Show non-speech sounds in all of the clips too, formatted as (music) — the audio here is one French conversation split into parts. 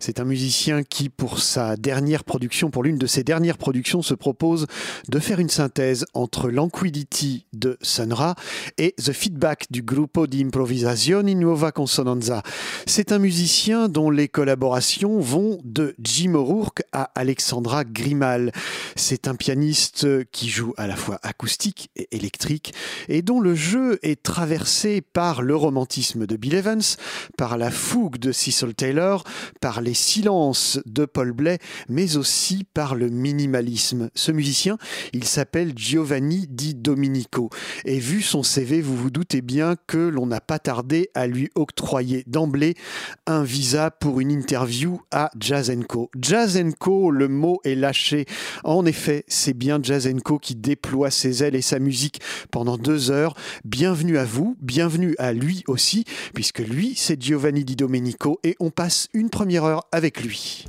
C'est un musicien qui, pour sa dernière production, pour l'une de ses dernières productions, se propose de faire une synthèse entre l'Anquidity de Sun Ra et The Feedback du Gruppo di Improvisazioni Nuova Consonanza. C'est un musicien dont les collaborations vont de Jim O'Rourke à Alexandra Grimal. C'est un pianiste qui joue à la fois acoustique et électrique et dont le jeu est traversé par le romantisme de Bill Evans, par la fougue de Cecil Taylor, par les silences de Paul Blais, mais aussi par le minimalisme. Ce musicien, il s'appelle Giovanni Di Domenico. Et vu son CV, vous vous doutez bien que l'on n'a pas tardé à lui octroyer d'emblée un visa pour une interview à Jazz Co. Le mot est lâché. En effet, c'est bien Jazz qui déploie ses ailes et sa musique pendant deux heures. Bienvenue à vous, bienvenue à lui aussi, puisque lui, c'est Giovanni Di Domenico et on passe une première heure avec lui.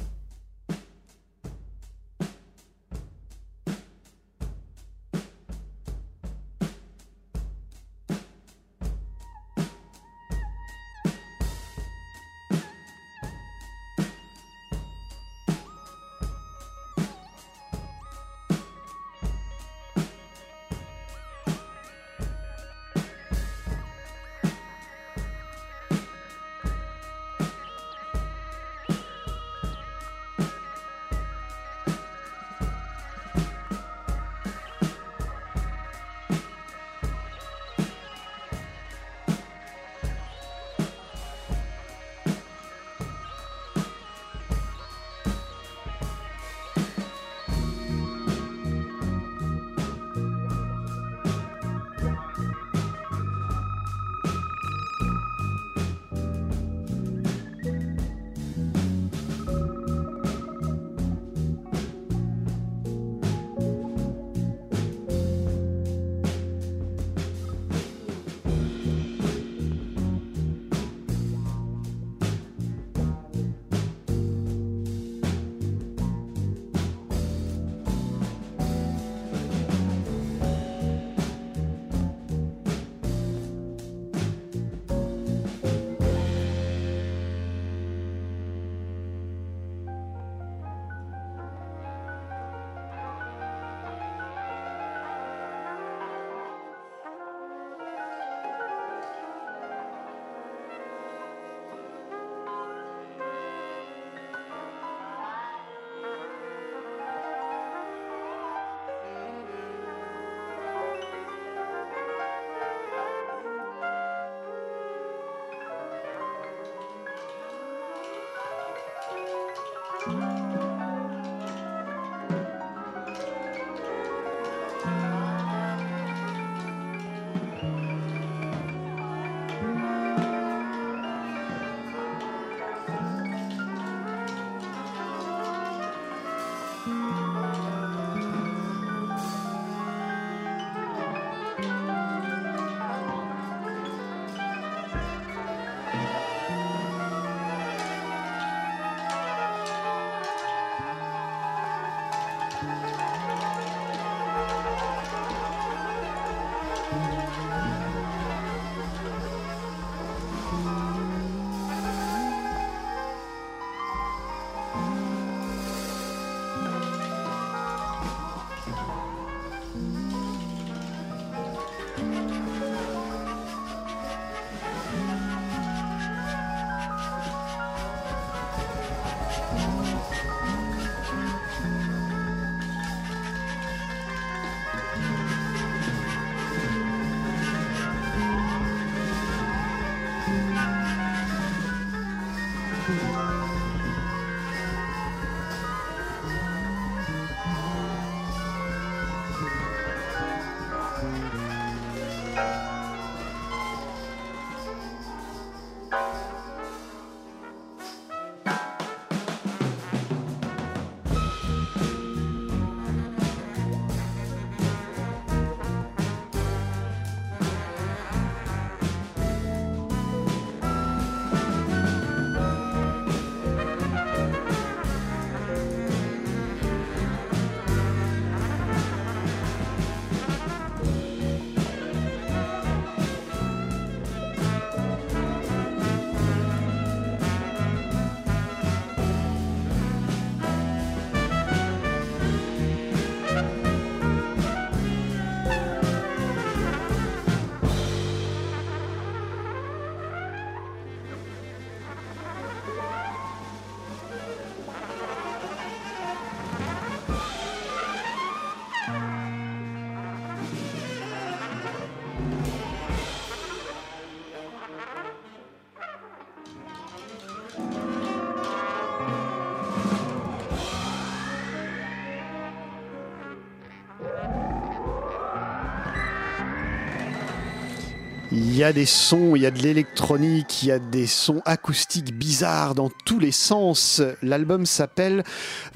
Y a des sons, il y a de l'électronique, il y a des sons acoustiques bizarres dans tous les sens. L'album s'appelle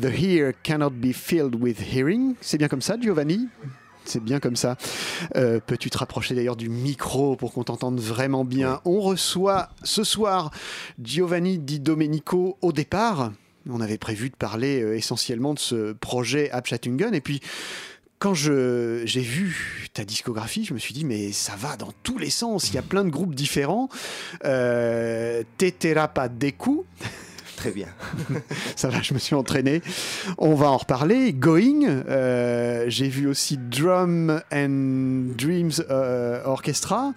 The Ear Cannot Be Filled with Hearing. C'est bien comme ça, Giovanni? C'est bien comme ça. Euh, peux-tu te rapprocher d'ailleurs du micro pour qu'on t'entende vraiment bien? On reçoit ce soir Giovanni Di Domenico au départ. On avait prévu de parler euh, essentiellement de ce projet Abchatungen et puis quand j'ai vu ta discographie, je me suis dit, mais ça va dans tous les sens. Il y a plein de groupes différents. Euh, Teterapa Deku. Très bien. (laughs) Ça va, je me suis entraîné. On va en reparler. Going, euh, j'ai vu aussi Drum and Dreams euh, Orchestra.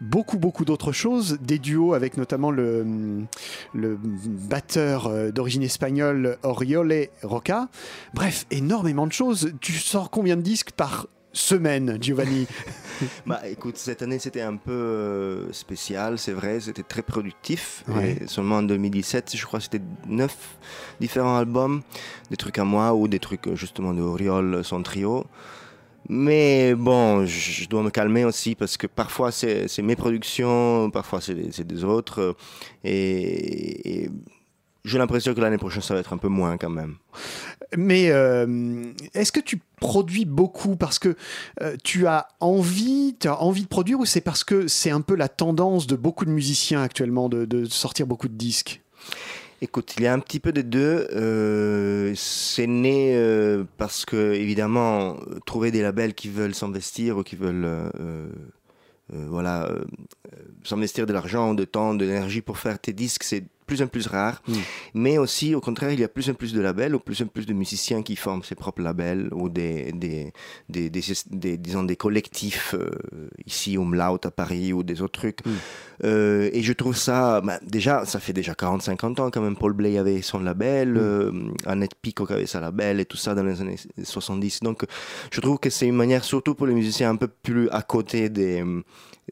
Beaucoup, beaucoup d'autres choses. Des duos avec notamment le, le batteur euh, d'origine espagnole Oriole Roca. Bref, énormément de choses. Tu sors combien de disques par semaine, Giovanni (laughs) Bah écoute, cette année c'était un peu euh, spécial, c'est vrai, c'était très productif. Et seulement en 2017, je crois que c'était neuf différents albums, des trucs à moi ou des trucs justement de Oriol, son trio. Mais bon, je dois me calmer aussi parce que parfois c'est mes productions, parfois c'est des autres. Et, et j'ai l'impression que l'année prochaine ça va être un peu moins quand même. Mais euh, est-ce que tu produis beaucoup? Parce que euh, tu as envie, tu as envie de produire ou c'est parce que c'est un peu la tendance de beaucoup de musiciens actuellement de, sortir beaucoup de disques? Écoute, il y a un petit peu des deux. Euh, c'est né parce que, évidemment, trouver des labels qui veulent s'investir ou qui veulent voilà, s'investir de l'argent, de temps, de l'énergie pour faire tes disques, c'est plus en plus rare. Mm. Mais aussi, au contraire, il y a plus en plus de labels ou plus en plus de musiciens qui forment ses propres labels ou des, des, des, des, disons, des collectifs euh, ici, Umlaut à Paris ou des autres trucs. Mm. Euh, et je trouve ça, bah, déjà, ça fait déjà 40-50 ans quand même. Paul Blay avait son label, mm. euh, Annette Peacock avait sa label et tout ça dans les années 70. Donc, je trouve que c'est une manière, surtout pour les musiciens un peu plus à côté des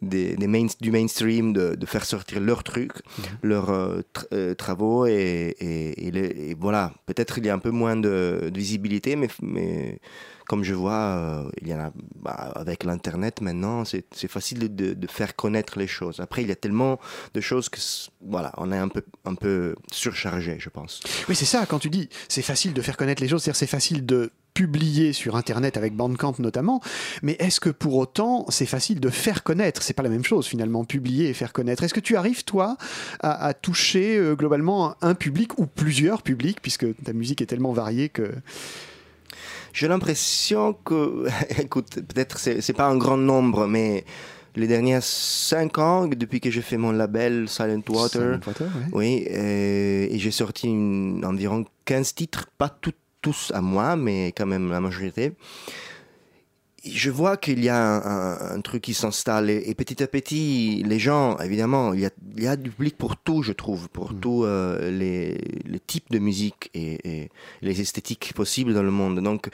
des, du mainstream de, faire sortir leurs trucs, mhm. leurs euh, euh, travaux et, et, voilà, peut-être il y a un peu moins de, visibilité, mais, mais, comme je vois, euh, il y en a bah, avec l'internet maintenant, c'est facile de, de, faire connaître les choses. Après, il y a tellement de choses que voilà, on est un peu un peu surchargé, je pense. Oui, c'est ça. Quand tu dis c'est facile de faire connaître les choses, c'est-à-dire c'est facile de publier sur Internet avec Bandcamp notamment, mais est-ce que pour autant c'est facile de faire connaître? C'est pas la même chose finalement, publier et faire connaître. Est-ce que tu arrives toi à, toucher euh, globalement un public ou plusieurs publics, puisque ta musique est tellement variée que... J'ai l'impression que, (laughs) écoute, peut-être c'est, c'est pas un grand nombre, mais les dernières cinq ans, depuis que j'ai fait mon label Silent Water, oui, et j'ai sorti environ 15 titres, pas tout, tous à moi, mais quand même la majorité. Je vois qu'il y a un, truc qui s'installe et, petit à petit, les gens, évidemment, il y a, il y a du public pour tout, je trouve, pour mm. tous euh, les, les, types de musique et, et, les esthétiques possibles dans le monde. Donc,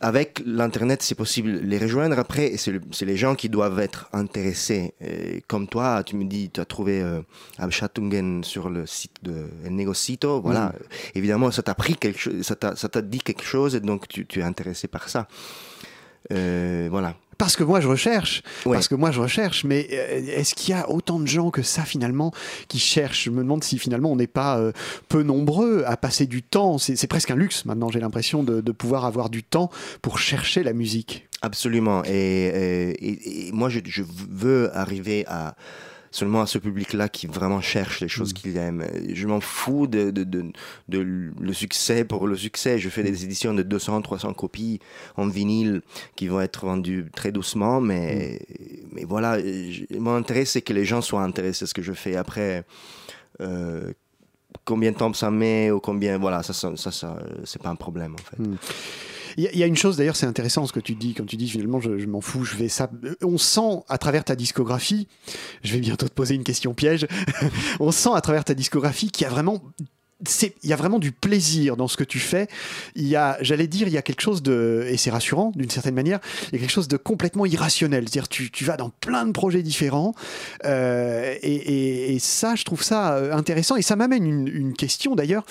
avec l'Internet, c'est possible de les rejoindre. Après, c'est les gens qui doivent être intéressés. comme toi, tu me dis, tu as trouvé euh, Abshatungen sur le site de El Negocito. Voilà. Mm. Évidemment, ça t'a pris quelque chose, ça t'a dit quelque chose et donc tu, tu es intéressé par ça. Euh, voilà. Parce que moi je recherche, parce que moi je recherche, mais euh, est-ce qu'il y a autant de gens que ça finalement qui cherchent? Je me demande si finalement on n'est pas euh, peu nombreux à passer du temps. C'est presque un luxe maintenant, j'ai l'impression de, pouvoir avoir du temps pour chercher la musique. Absolument. Et, moi je, veux arriver à seulement à ce public-là qui vraiment cherche les choses mm. qu'il aime. Je m'en fous de, de, de, le succès pour le succès. Je fais des éditions de 200, 300 copies en vinyle qui vont être vendues très doucement, mais, mm. mais voilà, mon intérêt c'est que les gens soient intéressés à ce que je fais. Après, euh, combien de temps ça met ou combien, voilà, ça, ça, ça, c'est pas un problème en fait. Mm. Il y, a une chose d'ailleurs, c'est intéressant ce que tu dis quand tu dis finalement je, m'en fous, je vais ça. On sent à travers ta discographie, je vais bientôt te poser une question piège. (laughs) on sent à travers ta discographie qu'il y a vraiment il y a vraiment du plaisir dans ce que tu fais. Il y a, j'allais dire, il y a quelque chose de, et c'est rassurant d'une certaine manière, il y a quelque chose de complètement irrationnel. C'est-à-dire, tu, tu vas dans plein de projets différents, euh, et, ça, je trouve ça euh, intéressant. Et ça m'amène une question d'ailleurs.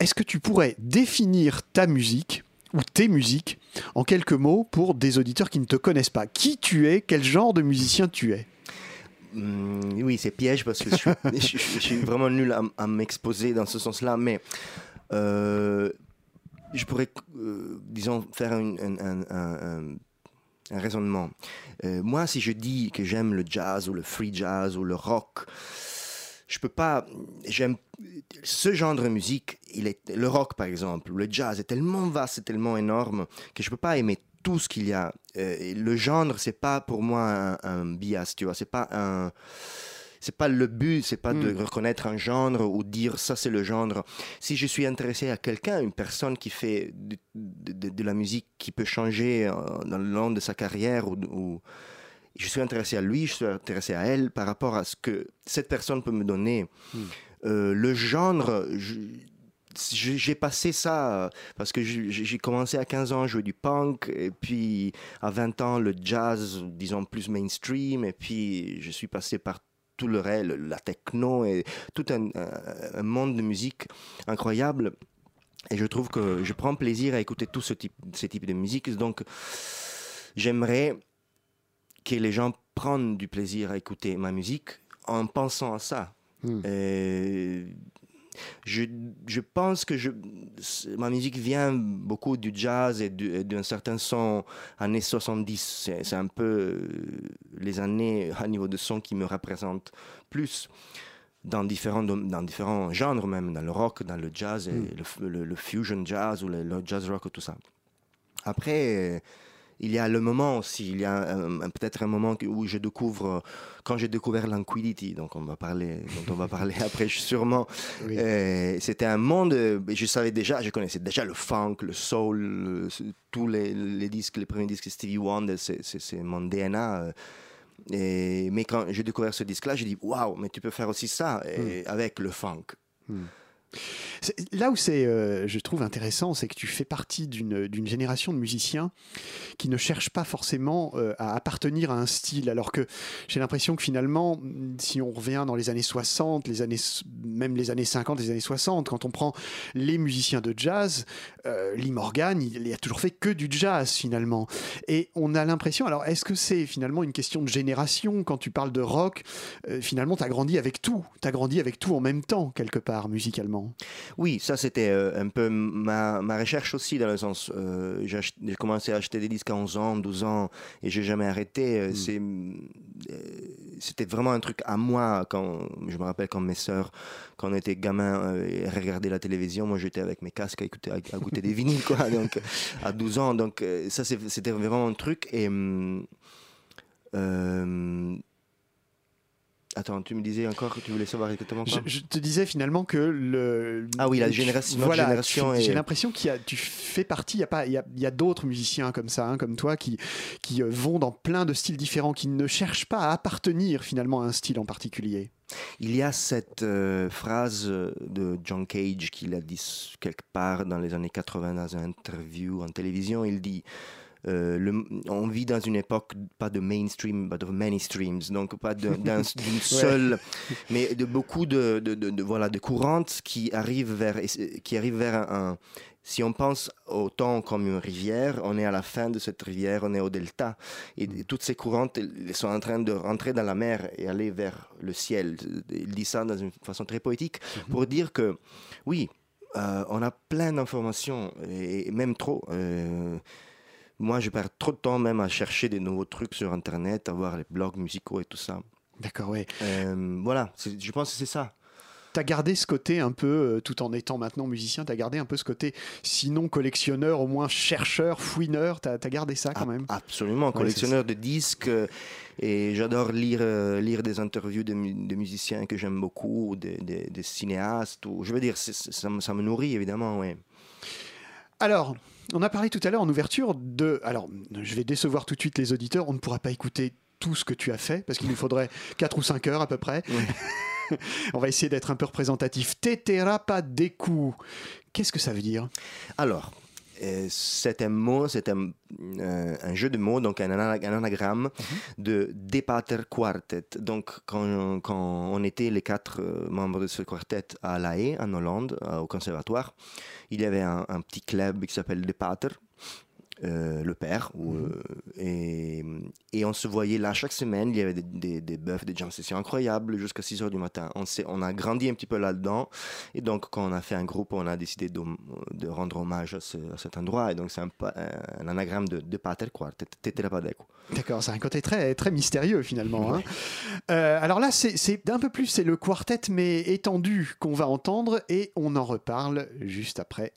Est-ce que tu pourrais définir ta musique ou tes musiques en quelques mots pour des auditeurs qui ne te connaissent pas. Qui tu es? Quel genre de musicien tu es? Hmm, oui, c'est piège parce que je suis, (laughs) vraiment nul à, m'exposer dans ce sens-là, mais euh, je pourrais, euh, disons, faire un raisonnement. Euh, moi, si je dis que j'aime le jazz ou le free jazz ou le rock, je peux pas. J'aime ce genre de musique. Il est le rock, par exemple, le jazz est tellement vaste, c'est tellement énorme que je peux pas aimer tout ce qu'il y a. Euh, le genre, c'est pas pour moi un, un bias, tu vois. C'est pas un. C'est pas le but, c'est pas de reconnaître un genre ou dire ça c'est le genre. Si je suis intéressé à quelqu'un, une personne qui fait de, de- de la musique qui peut changer euh, dans le long de sa carrière ou, ou- je suis intéressé à lui, je suis intéressé à elle par rapport à ce que cette personne peut me donner. Euh, le genre, j'ai passé ça parce que j'ai commencé à 15 ans à jouer du punk et puis à 20 ans le jazz, disons plus mainstream et puis je suis passé par tout le reste, la techno et tout un monde de musique incroyable. Et je trouve que je prends plaisir à écouter tout ce type, ce type de musique. Donc, j'aimerais que les gens prennent du plaisir à écouter ma musique en pensant à ça. Hmm. Je, je pense que je, ma musique vient beaucoup du jazz et du- et d'un certain son années 70. C'est un peu euh, les années à niveau de son qui me représentent plus dans différents, dans différents genres même, dans le rock, dans le jazz, et le f- le, le fusion jazz ou le, le jazz rock, tout ça. Après, il y a le moment aussi, il y a peut-être un moment où je découvre, quand j'ai découvert Lanquidity, donc on va parler, dont on va parler (laughs) après sûrement, Oui. euh, c'était un monde, euh, je savais déjà, je connaissais déjà le funk, le soul, le- tous les, les disques, les premiers disques de Stevie Wonder, c'est- mon DNA. euh, et, mais quand j'ai découvert ce disque-là, j'ai dit waouh, mais tu peux faire aussi ça et avec le funk. C'est- Là où c'est, euh, je trouve intéressant, c'est que tu fais partie d'une génération de musiciens qui ne cherchent pas forcément euh, à appartenir à un style, alors que j'ai l'impression que finalement, si on revient dans les années 60, les années, même les années 50, les années 60, quand on prend les musiciens de jazz, euh, Lee Morgan, il, il a toujours fait que du jazz finalement. Et on a l'impression, alors est-ce que c'est finalement une question de génération? Quand tu parles de rock Finalement, tu as grandi avec tout, tu as grandi avec tout en même temps, quelque part, musicalement. Oui, ça c'était euh, un peu ma, ma recherche aussi, dans le sens, euh, j'ai commencé à acheter des disques à 11 ans, 12 ans, et j'ai jamais arrêté. Euh, euh, C'était vraiment un truc à moi, quand, je me rappelle quand mes sœurs, quand on était gamins, euh, regardaient la télévision, moi j'étais avec mes casques à, écouter, à, à goûter des (laughs) vinyles, quoi, donc, à 12 ans. Donc ça c'était vraiment un truc, et... hum, euh, Attends, tu me disais encore que tu voulais savoir exactement quoi Je, je te disais finalement que le. Ah oui, la génération- notre Voilà, génération est- J'ai l'impression qu'il y a, tu fais partie. Il y a pas, il y a, y a d'autres musiciens comme ça, hein, comme toi, qui qui euh, vont dans plein de styles différents, qui ne cherchent pas à appartenir finalement à un style en particulier. Il y a cette euh, phrase euh, de John Cage qu'il a dit quelque part dans les années 80 dans une interview en télévision. Il dit le- on vit dans une époque pas de mainstream, but of many streams, donc pas (laughs) d'une seule, mais de beaucoup de, de, de- de- voilà de courantes qui arrivent vers qui arrivent vers un, un- si on pense au temps comme une rivière, on est à la fin de cette rivière, on est au delta. Et toutes ces courantes elles sont en train de rentrer dans la mer et aller vers le ciel. Il dit ça dans une façon très poétique pour dire que, oui, euh, on a plein d'informations, et, et même trop. Euh, moi, je perds trop de temps même à chercher des nouveaux trucs sur Internet, à voir les blogs musicaux et tout ça. D'accord, ouais. Euh, voilà, je pense que c'est ça. Tu as gardé ce côté un peu, euh, tout en étant maintenant musicien, tu as gardé un peu ce côté, sinon collectionneur, au moins chercheur, fouineur, tu as, gardé ça quand même? Absolument, collectionneur de disques. euh, Et j'adore lire, lire des interviews de, mu- de musiciens que j'aime beaucoup, ou des des- des cinéastes. Ou, je veux dire, ça, me- ça me nourrit évidemment, oui. Alors, on a parlé tout à l'heure en ouverture de. Alors, je vais décevoir tout de suite les auditeurs, on ne pourra pas écouter tout ce que tu as fait, parce qu'il nous faudrait (laughs) 4 ou 5 heures à peu près. (laughs) on va essayer d'être un peu représentatif. Tetera pas des coups. Qu'est-ce que ça veut dire? Alors, euh, c'est un mot, euh, un jeu de mots, donc un, ana- un anagramme de Depater Quartet. Donc, quand, quand on était les quatre euh, membres de ce quartet à La Haye, en Hollande, au conservatoire, il y avait un, un petit club qui s'appelle Depater. Euh, le père. ou, euh, et, et on se voyait là chaque semaine. Il y avait des, des, des bœufs, des jam sessions incroyables jusqu'à 6 heures du matin. On, s'est- on a grandi un petit peu là-dedans. Et donc, quand on a fait un groupe, on a décidé de, de rendre hommage à, ce- à cet endroit. Et donc, c'est un, un anagramme de, de Pater quoi. D'accord, c'est un côté très, très mystérieux finalement. hein. Euh, alors là, c'est c'est d'un peu plus, c'est le quartet mais étendu qu'on va entendre et on en reparle juste après.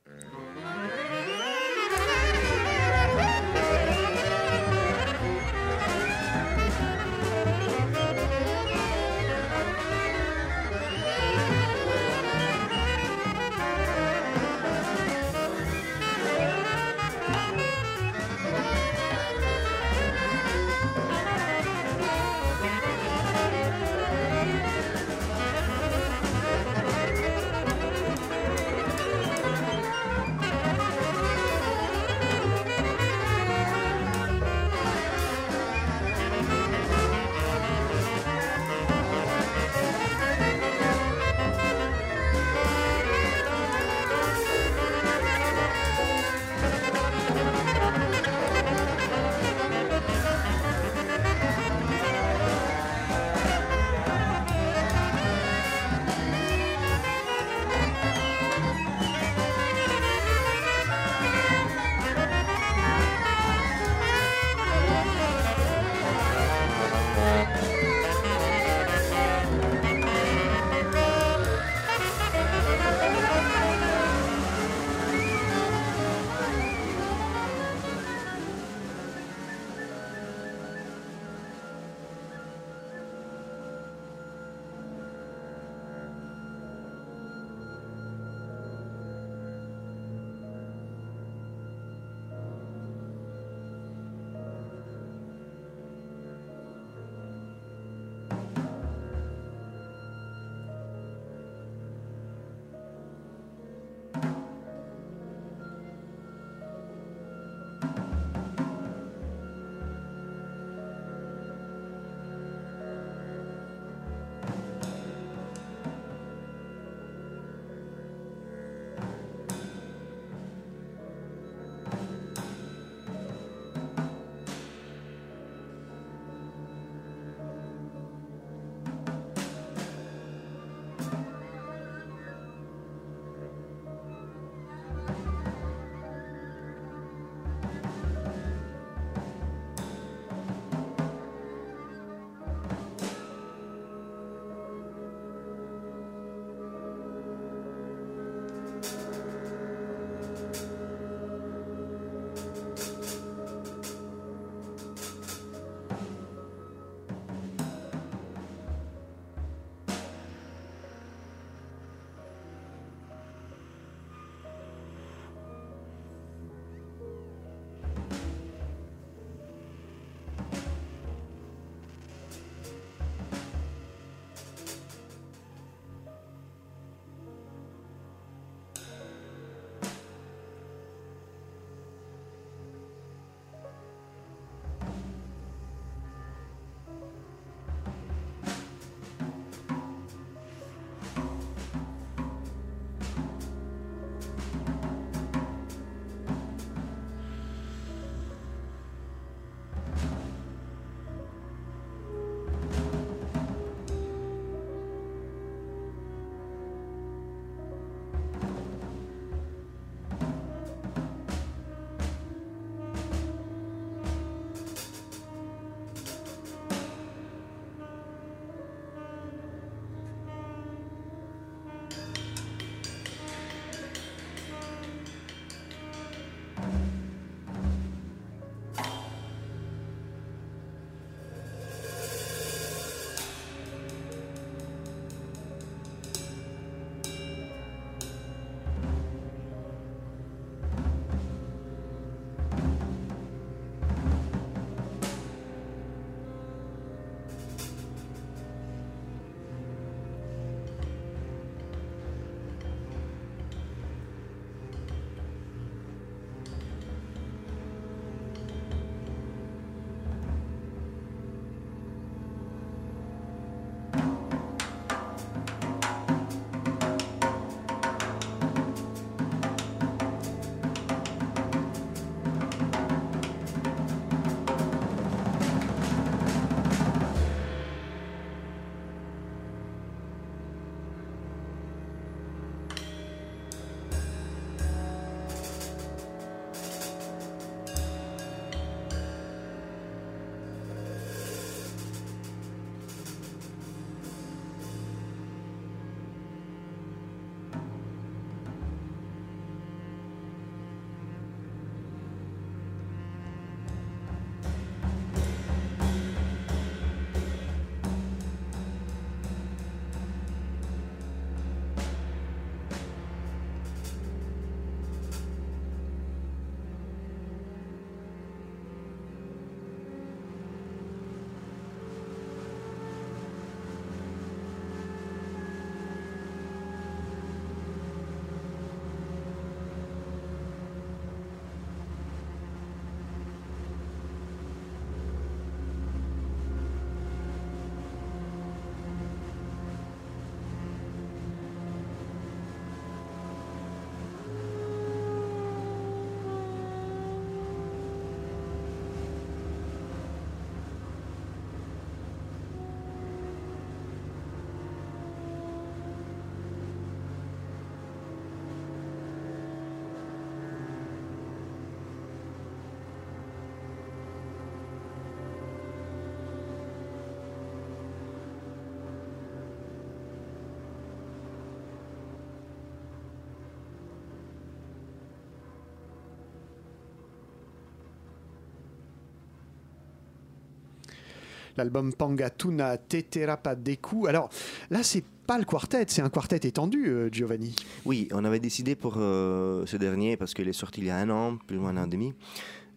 L'album Pangatuna Deku. Alors là, c'est pas le quartet, c'est un quartet étendu, euh, Giovanni. Oui, on avait décidé pour euh, ce dernier, parce qu'il est sorti il y a un an, plus ou moins un an et demi,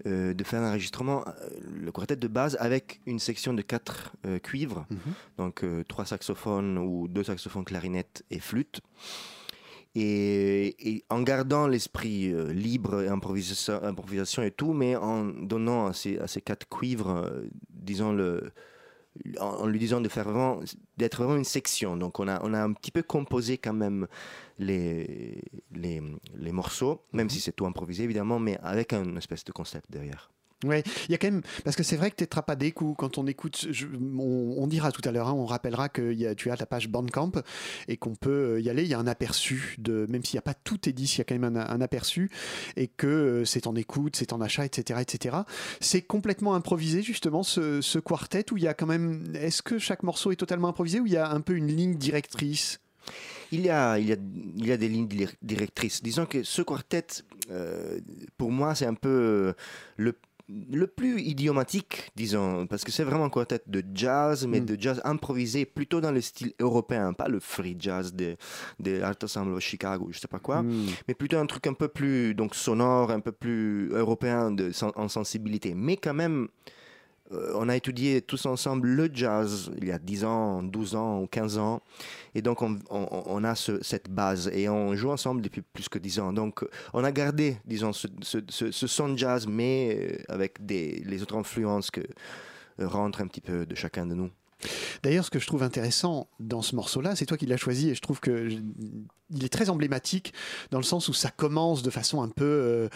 euh, de faire un enregistrement, le quartet de base, avec une section de quatre cuivres, mhm. donc trois saxophones ou deux saxophones, clarinette et flûte. Et, en gardant l'esprit libre et improvisation, improvisation, et tout, mais en donnant à ces, à ces quatre cuivres, disons, le, en, lui disant de faire vraiment, d'être vraiment une section. Donc on a, on a un petit peu composé quand même les, les, les morceaux, même mhm. si c'est tout improvisé évidemment, mais avec un espèce de concept derrière. Ouais, il y a quand même parce que c'est vrai que Tetra pas des coups quand on écoute, on, dira tout à l'heure, hein, on rappellera que tu as ta page Bandcamp et qu'on peut euh, y aller. Il y a un aperçu de, même s'il n'y a pas tout est dit, il y a quand même un, aperçu et que euh, c'est en écoute, c'est en achat, etc., etc. C'est complètement improvisé justement ce, ce quartet où il y a quand même. Est-ce que chaque morceau est totalement improvisé ou il y a un peu une ligne directrice? Il y, a, il, y a, il y a des lignes directrices. Disons que ce quartet, euh, pour moi, c'est un peu le le plus idiomatique, disons, parce que c'est vraiment un quartet de jazz, mais mm. de jazz improvisé, plutôt dans le style européen, pas le free jazz de, de Art Ensemble Chicago, je sais pas quoi, mm. mais plutôt un truc un peu plus donc sonore, un peu plus européen de, en sensibilité, mais quand même on a étudié tous ensemble le jazz il y a 10 ans, 12 ans ou 15 ans. Et donc, on, a cette base et on joue ensemble depuis plus que 10 ans. Donc, on a gardé, disons, ce, son de jazz, mais euh, avec les autres influences que euh, rentrent un petit peu de chacun de nous. D'ailleurs, ce que je trouve intéressant dans ce morceau-là, c'est toi qui l'as choisi et je trouve que il est très emblématique dans le sens où ça commence de façon un peu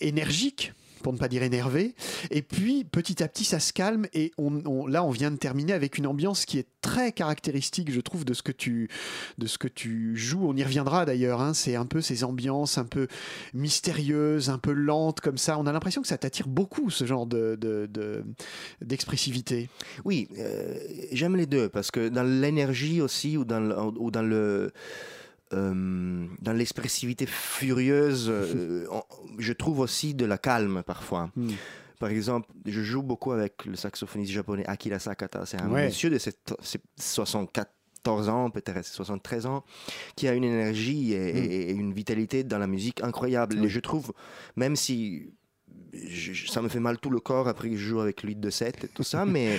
énergique pour ne pas dire énervé. Et puis, petit à petit, ça se calme. Et on, là, on vient de terminer avec une ambiance qui est très caractéristique, je trouve, de ce que tu, de ce que tu joues. On y reviendra d'ailleurs. Hein. C'est un peu ces ambiances un peu mystérieuses, un peu lentes comme ça. On a l'impression que ça t'attire beaucoup, ce genre de, d'expressivité. oui, euh, j'aime les deux parce que dans l'énergie aussi ou dans ou dans le euh, dans l'expressivité furieuse, euh, je trouve aussi de la calme parfois. Hmm. Par exemple, je joue beaucoup avec le saxophoniste japonais Akira Sakata. C'est un monsieur de 74 ans, peut-être 73 ans, qui a une énergie hmm. et, une vitalité dans la musique incroyable. Et je trouve, même si ça me fait mal tout le corps après que je joue avec lui de 7 et tout ça, (laughs) mais,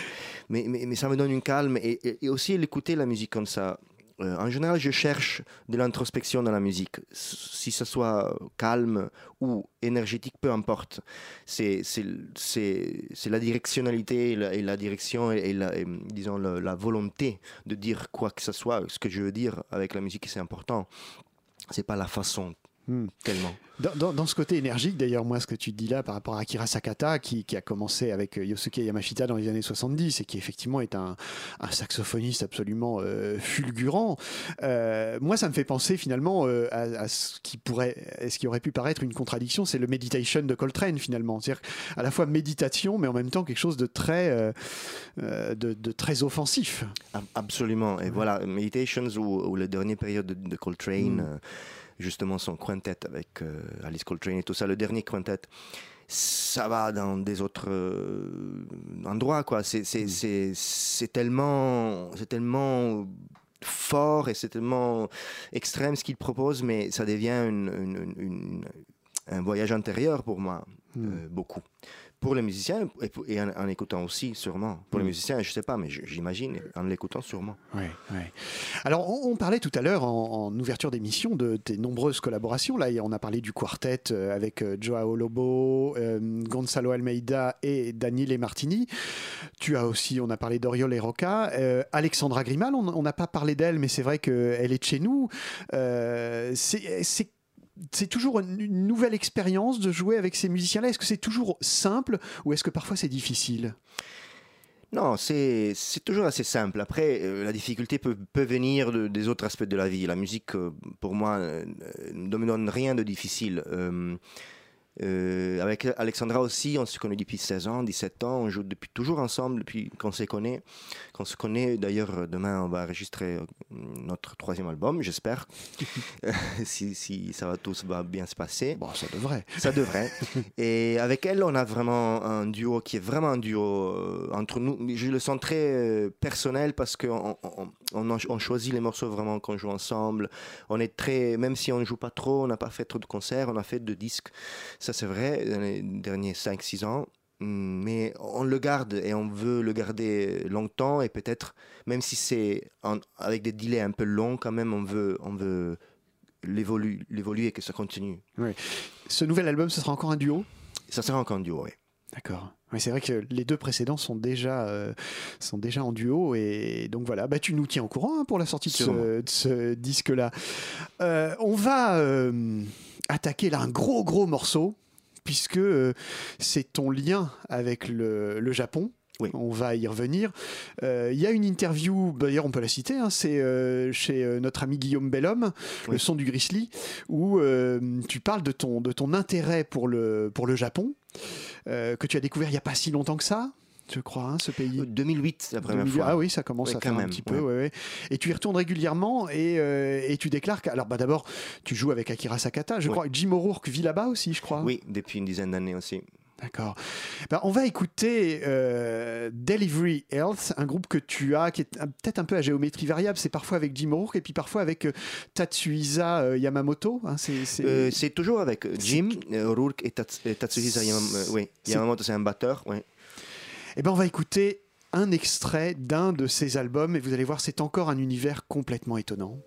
mais, mais, ça me donne une calme. Et, et aussi l'écouter la musique comme ça, euh, en général, je cherche de l'introspection dans la musique. Si ce soit calme ou énergétique, peu importe. C'est la directionnalité et la, direction et, la, disons la, volonté de dire quoi que ce soit. Ce que je veux dire avec la musique, c'est important. C'est pas la façon Hmm. Tellement. Dans, ce côté énergique, d'ailleurs, moi, ce que tu dis là par rapport à Akira Sakata, qui, a commencé avec euh, Yosuke Yamashita dans les années 70 et qui effectivement est un, saxophoniste absolument euh, fulgurant, euh, moi, ça me fait penser finalement à, ce qui pourrait, ce qui aurait pu paraître une contradiction, c'est le meditation de Coltrane finalement. C'est-à-dire à la fois méditation, mais en même temps quelque chose de très, de, très offensif. Absolument. Et voilà, Meditations ou, la dernière période de, Coltrane. Hmm justement son quintet avec euh, Alice Coltrane et tout ça, le dernier quintet, ça va dans des autres euh, endroits, quoi. C'est mm. tellement, c'est tellement fort et c'est tellement extrême ce qu'il propose, mais ça devient un voyage intérieur pour moi, mm. euh, beaucoup pour les musiciens et, en, écoutant aussi, sûrement. Pour les mm. musiciens, je sais pas, mais j'imagine, en l'écoutant sûrement. Oui, oui. Alors, on, parlait tout à l'heure en, ouverture d'émission de tes nombreuses collaborations. Là, on a parlé du quartet euh, avec euh, Joao Lobo, euh, Gonzalo Almeida et Daniele Martini. Tu as aussi, on a parlé d'Oriol et Roca. Alexandra Grimal, on n'a pas parlé d'elle, mais c'est vrai qu'elle est de chez nous. c'est c'est toujours une nouvelle expérience de jouer avec ces musiciens-là Est-ce que c'est toujours simple ou est-ce que parfois c'est difficile? Non, c'est toujours assez simple. Après, euh, la difficulté peut, peut venir des autres aspects de la vie. La musique, euh, pour moi, ne me donne rien de difficile. Euh, Euh, avec Alexandra aussi, on se connaît depuis 16 ans, 17 ans, on joue depuis toujours ensemble, depuis qu'on se connaît. Qu'on se connaît, d'ailleurs, demain, on va enregistrer euh, notre troisième album, j'espère, (laughs) si, si, ça va tout va bien se passer. Bon, ça devrait. Ça devrait. (laughs) Et avec elle, on a vraiment un duo qui est vraiment un duo euh, entre nous. Je le sens très euh, personnel parce qu'on on, on, on, choisit les morceaux vraiment qu'on joue ensemble. On est très, même si on ne joue pas trop, on n'a pas fait trop de concerts, on a fait de disques. Ça, c'est vrai, dans les derniers 5-6 ans. Mais on le garde et on veut le garder longtemps et peut-être, même si c'est avec des délais un peu longs, quand même, on veut, on veut l'évoluer et que ça continue. Oui. Ce nouvel album, ce sera encore un duo? Ça sera encore un duo, oui. D'accord. Oui, c'est vrai que les deux précédents sont déjà, euh, sont déjà en duo et donc voilà, bah, tu nous tiens au courant hein, pour la sortie de ce, de ce, disque-là. Euh, on va euh, attaquer là un gros gros morceau puisque euh, c'est ton lien avec le, le Japon. Oui. On va y revenir. Il euh, y a une interview, d'ailleurs on peut la citer, hein, c'est euh, chez euh, notre ami Guillaume Bellhomme, Oui. le son du Grizzly, où tu parles de ton, de ton intérêt pour le, pour le Japon, que tu as découvert il n'y a pas si longtemps que ça. Je crois, hein, ce pays? 2008, la première 2008. fois. Ah oui, ça commence Oui, à quand faire un même, petit peu. ouais. ouais, ouais. Et tu y retournes régulièrement et, euh, et tu déclares que. Alors, bah, d'abord, tu joues avec Akira Sakata, je crois. Jim O'Rourke vit là-bas aussi, je crois. Oui, depuis une dizaine d'années aussi. D'accord. Ben, on va écouter euh, Delivery Health, un groupe que tu as, qui est un- peut-être un peu à géométrie variable. C'est parfois avec Jim O'Rourke et puis parfois avec euh, Tatsuhisa euh, Yamamoto. hein, c'est, Euh, toujours avec Jim, euh, Rourke et, Tats- et Tatsuhisa Yamamoto. euh, oui, Yamamoto, c'est un batteur. Oui. Eh ben, on va écouter un extrait d'un de ses albums et vous allez voir, c'est encore un univers complètement étonnant.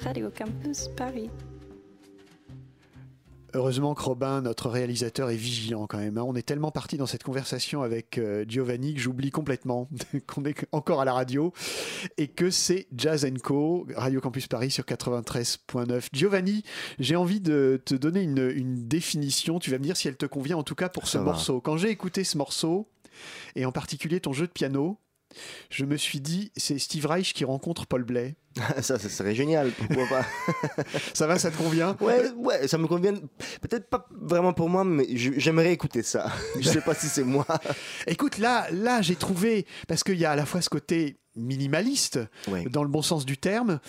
Radio Campus Paris. Heureusement que Robin, notre réalisateur, est vigilant quand même. hein. On est tellement parti dans cette conversation avec euh, Giovanni que j'oublie complètement (laughs) qu'on est encore à la radio et que c'est Jazz Co, Radio Campus Paris sur 93.9. Giovanni, j'ai envie de te donner une, une définition. Tu vas me dire si elle te convient, en tout cas pour ce Ça va. morceau. Quand j'ai écouté ce morceau, et en particulier ton jeu de piano, je me suis dit, c'est Steve Reich qui rencontre Paul Blais. (laughs) ça, ça serait génial, pourquoi pas (laughs) Ça va, ça te convient? Ouais, ouais, ça me convient. Peut-être pas vraiment pour moi, mais j'aimerais écouter ça. (laughs) Je sais pas si c'est moi. Écoute, là, là j'ai trouvé, parce qu'il y a à la fois ce côté minimaliste, Ouais. dans le bon sens du terme,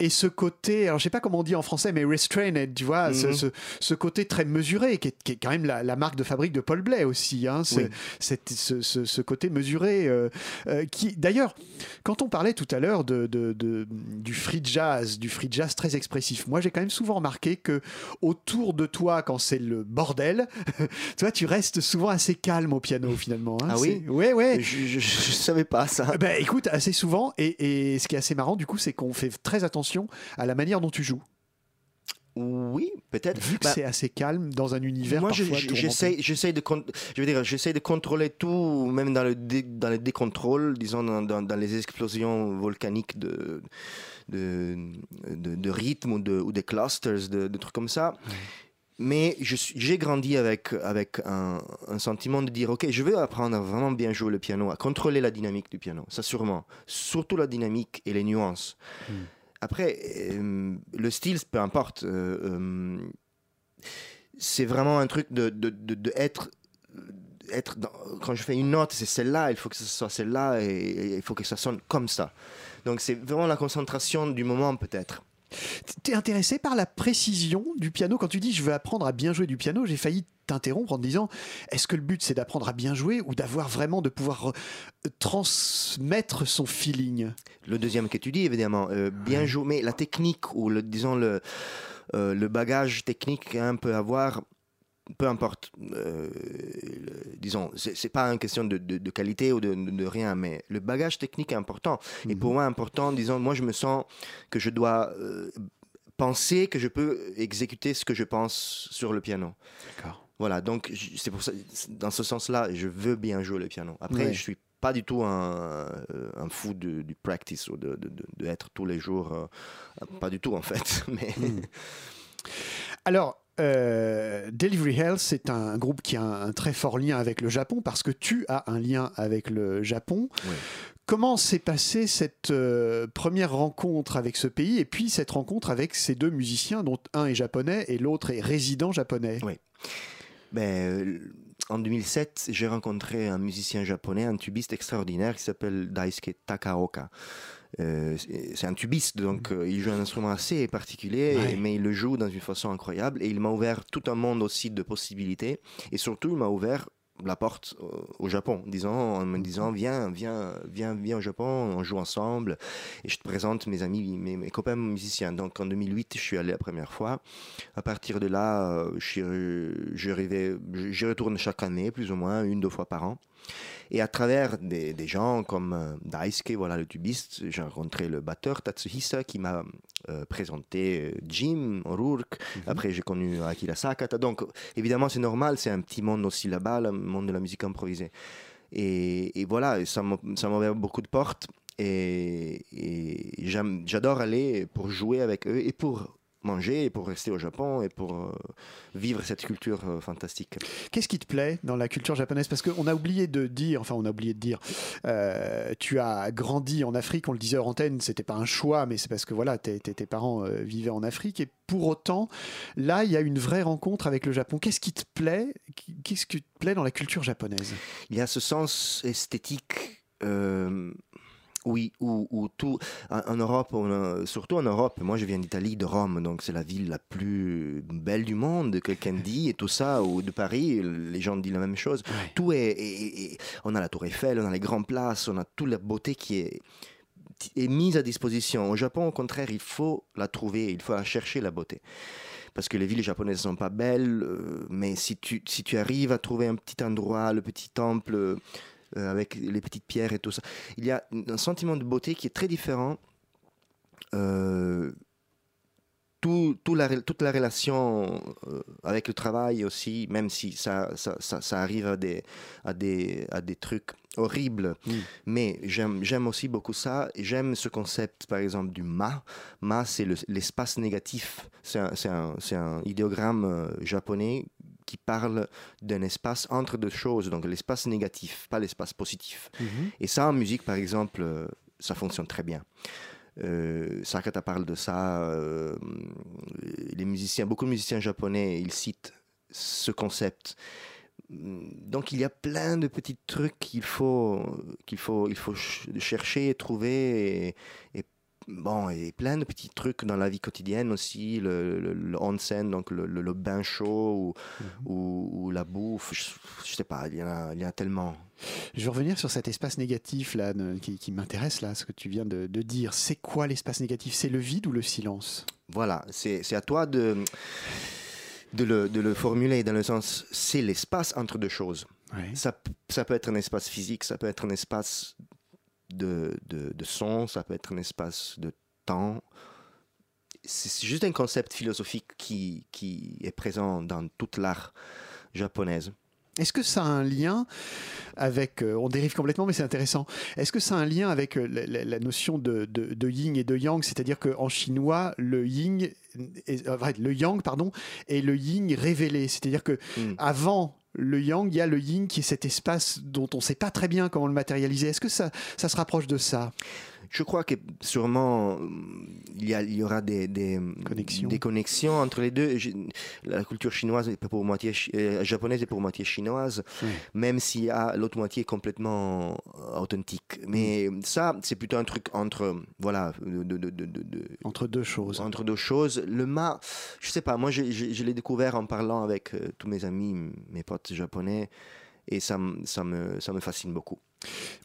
et ce côté, alors je sais pas comment on dit en français, mais restrained, tu vois, ce, Mhm. ce- ce côté très mesuré, qui est, qui est quand même la, la marque de fabrique de Paul Blais aussi, hein, ce, Oui. cette- ce, ce- côté mesuré, euh, euh, qui, d'ailleurs, quand on parlait tout à l'heure de, de- de- du free jazz, du free jazz très expressif, moi j'ai quand même souvent remarqué que autour de toi, quand c'est le bordel, (laughs) tu vois, tu restes souvent assez calme au piano finalement. hein. Ah oui Ouais, ouais. Je, je, je savais pas ça. Ben, écoute, assez souvent, et, et ce qui est assez marrant, du coup, c'est qu'on fait très attention à la manière dont tu joues. Oui, peut-être. Vu que Bah, c'est assez calme dans un univers moi, parfois j'essaie, j'essaie de, je veux dire, j'essaie de contrôler tout, même dans le, dé- dans le décontrôle, disons dans, dans- dans les explosions volcaniques de, de, de, de rythme ou, de, ou des clusters, de, de trucs comme ça. Mais j'ai grandi avec, avec un, un sentiment de dire, ok, je veux apprendre à vraiment bien jouer le piano, à contrôler la dynamique du piano, ça sûrement. Surtout la dynamique et les nuances. Après, euh, le style, peu importe. euh, euh, c'est vraiment un truc de, de, de, de être être dans- quand je fais une note c'est celle-là il faut que ce soit celle-là et, et il faut que ça sonne comme ça donc c'est vraiment la concentration du moment peut-être T'es intéressé par la précision du piano? Quand tu dis je veux apprendre à bien jouer du piano J'ai failli t'interrompre en te disant est-ce que le but c'est d'apprendre à bien jouer ou d'avoir vraiment de pouvoir euh, transmettre son feeling? Le deuxième que tu dis évidemment euh, bien jouer mais la technique ou le disons le euh, le bagage technique qu'un peut avoir peu importe, euh, le- disons, c'est pas une question de, de- de qualité ou de, de- rien, mais le bagage technique est important. Et pour moi, important, disons, moi, je me sens que je dois euh, penser que je peux exécuter ce que je pense sur le piano. D'accord. Voilà, donc c'est pour ça, dans ce sens-là, je veux bien jouer le piano. Après, Ouais. je suis pas du tout un, euh, un fou de- du practice ou de, être tous les jours, euh, pas du tout en fait. (laughs) Mais Alors, euh, Delivery Hell, c'est un groupe qui a un, très fort lien avec le Japon parce que tu as un lien avec le Japon. Comment s'est passée cette euh, première rencontre avec ce pays et puis cette rencontre avec ces deux musiciens dont un est japonais et l'autre est résident japonais? Oui. Ben, euh, en 2007, j'ai rencontré un musicien japonais, un tubiste extraordinaire qui s'appelle Daisuke Takaoka. Euh, c'est un tubiste, donc euh, il joue un instrument assez particulier, Ouais. mais il le joue dans une façon incroyable. Et il m'a ouvert tout un monde aussi de possibilités. Et surtout, il m'a ouvert la porte euh, au Japon, disons, en me disant viens, viens, viens, viens au Japon, on joue ensemble et je te présente mes amis, mes, mes copains musiciens. Donc en 2008, je suis allé la première fois. À partir de là, je arrivais- j'y retourne chaque année, plus ou moins, une, deux fois par an. Et à travers des, des gens comme euh, Daisuke, voilà le tubiste, j'ai rencontré le batteur Tatsuhisa qui m'a euh, présenté euh, Jim O'Rourke. Après, j'ai connu Akira Sakata. Donc, évidemment, c'est normal, c'est un petit monde aussi là-bas, le monde de la musique improvisée. Et, et voilà, ça m'a ouvert beaucoup de portes. Et, et j'adore aller pour jouer avec eux et pour manger et pour rester au Japon et pour euh, vivre cette culture euh, fantastique. Qu'est-ce qui te plaît dans la culture japonaise? Parce qu'on a oublié de dire, enfin on a oublié de dire, euh, tu as grandi en Afrique, on le disait hors antenne, c'était pas un choix, mais c'est parce que voilà, tes, parents vivaient en Afrique. Et pour autant, là, il y a une vraie rencontre avec le Japon. Qu'est-ce qui te plaît? Qu'est-ce qui te plaît dans la culture japonaise? Il y a ce sens esthétique, euh, oui, où, où tout, en, Europe, on a- surtout en Europe, moi je viens d'Italie, de Rome, donc c'est la ville la plus belle du monde, quelqu'un (laughs) dit, et tout ça, ou de Paris, les gens disent la même chose. Tout est, est- est- on a la Tour Eiffel, on a les grandes places, on a toute la beauté qui est est mise à disposition. Au Japon, au contraire, il faut la trouver, il faut la chercher, la beauté. Parce que les villes japonaises ne sont pas belles, euh, mais si tu, si tu arrives à trouver un petit endroit, le petit temple, euh, avec les petites pierres et tout ça. Il y a un sentiment de beauté qui est très différent. Euh, tout, tout la, toute la relation euh, avec le travail aussi, même si ça, ça, ça, ça arrive à des, à, des, à des trucs horribles, Mm. mais j'aime aussi beaucoup ça. J'aime ce concept, par exemple, du ma. Ma, c'est le- l'espace négatif. C'est un, idéogramme japonais qui parle d'un espace entre deux choses, donc l'espace négatif, pas l'espace positif. Mhm. Et ça, en musique, par exemple, euh, ça fonctionne très bien. Euh, Sakata parle de ça. euh, les musiciens, beaucoup de musiciens japonais, ils citent ce concept. Donc il y a plein de petits trucs qu'il faut qu'il faut il faut ch- chercher et trouver et, et bon et plein de petits trucs dans la vie quotidienne aussi le, le, le onsen donc le, le- bain chaud ou, ou, ou la bouffe je, je sais pas il y en a il y en a tellement Je veux revenir sur cet espace négatif là, qui, qui m'intéresse là, ce que tu viens de, de dire. C'est quoi l'espace négatif? C'est le vide ou le silence? Voilà, c'est à toi de, de, le, de le formuler dans le sens, c'est l'espace entre deux choses. Ouais. Ça, ça peut être un espace physique, ça peut être un espace de, de, de son, ça peut être un espace de temps. C'est juste un concept philosophique qui, qui est présent dans toute l'art japonaise. Est-ce que ça a un lien avec, euh, on dérive complètement, mais c'est intéressant. Est-ce que ça a un lien avec euh, la, notion de, de, de yin et de yang? C'est-à-dire qu'en chinois, le yin, est- euh, le yang, pardon, est le yin révélé. C'est-à-dire que Mm. avant le yang, il y a le yin qui est cet espace dont on ne sait pas très bien comment le matérialiser. Est-ce que ça, ça se rapproche de ça? Je crois que sûrement il y, a- il y aura des, des, Connexions. des connexions entre les deux. La culture chinoise est pour moitié euh, japonaise est pour moitié chinoise, Oui. même a l'autre moitié complètement euh, authentique. Mais ça, c'est plutôt un truc entre voilà de, de- de- de- de- Entre deux choses. entre deux choses. Le ma, je sais pas. Moi, je, je- je l'ai découvert en parlant avec euh, tous mes amis, mes potes japonais, et ça, me- ça me ça me fascine beaucoup.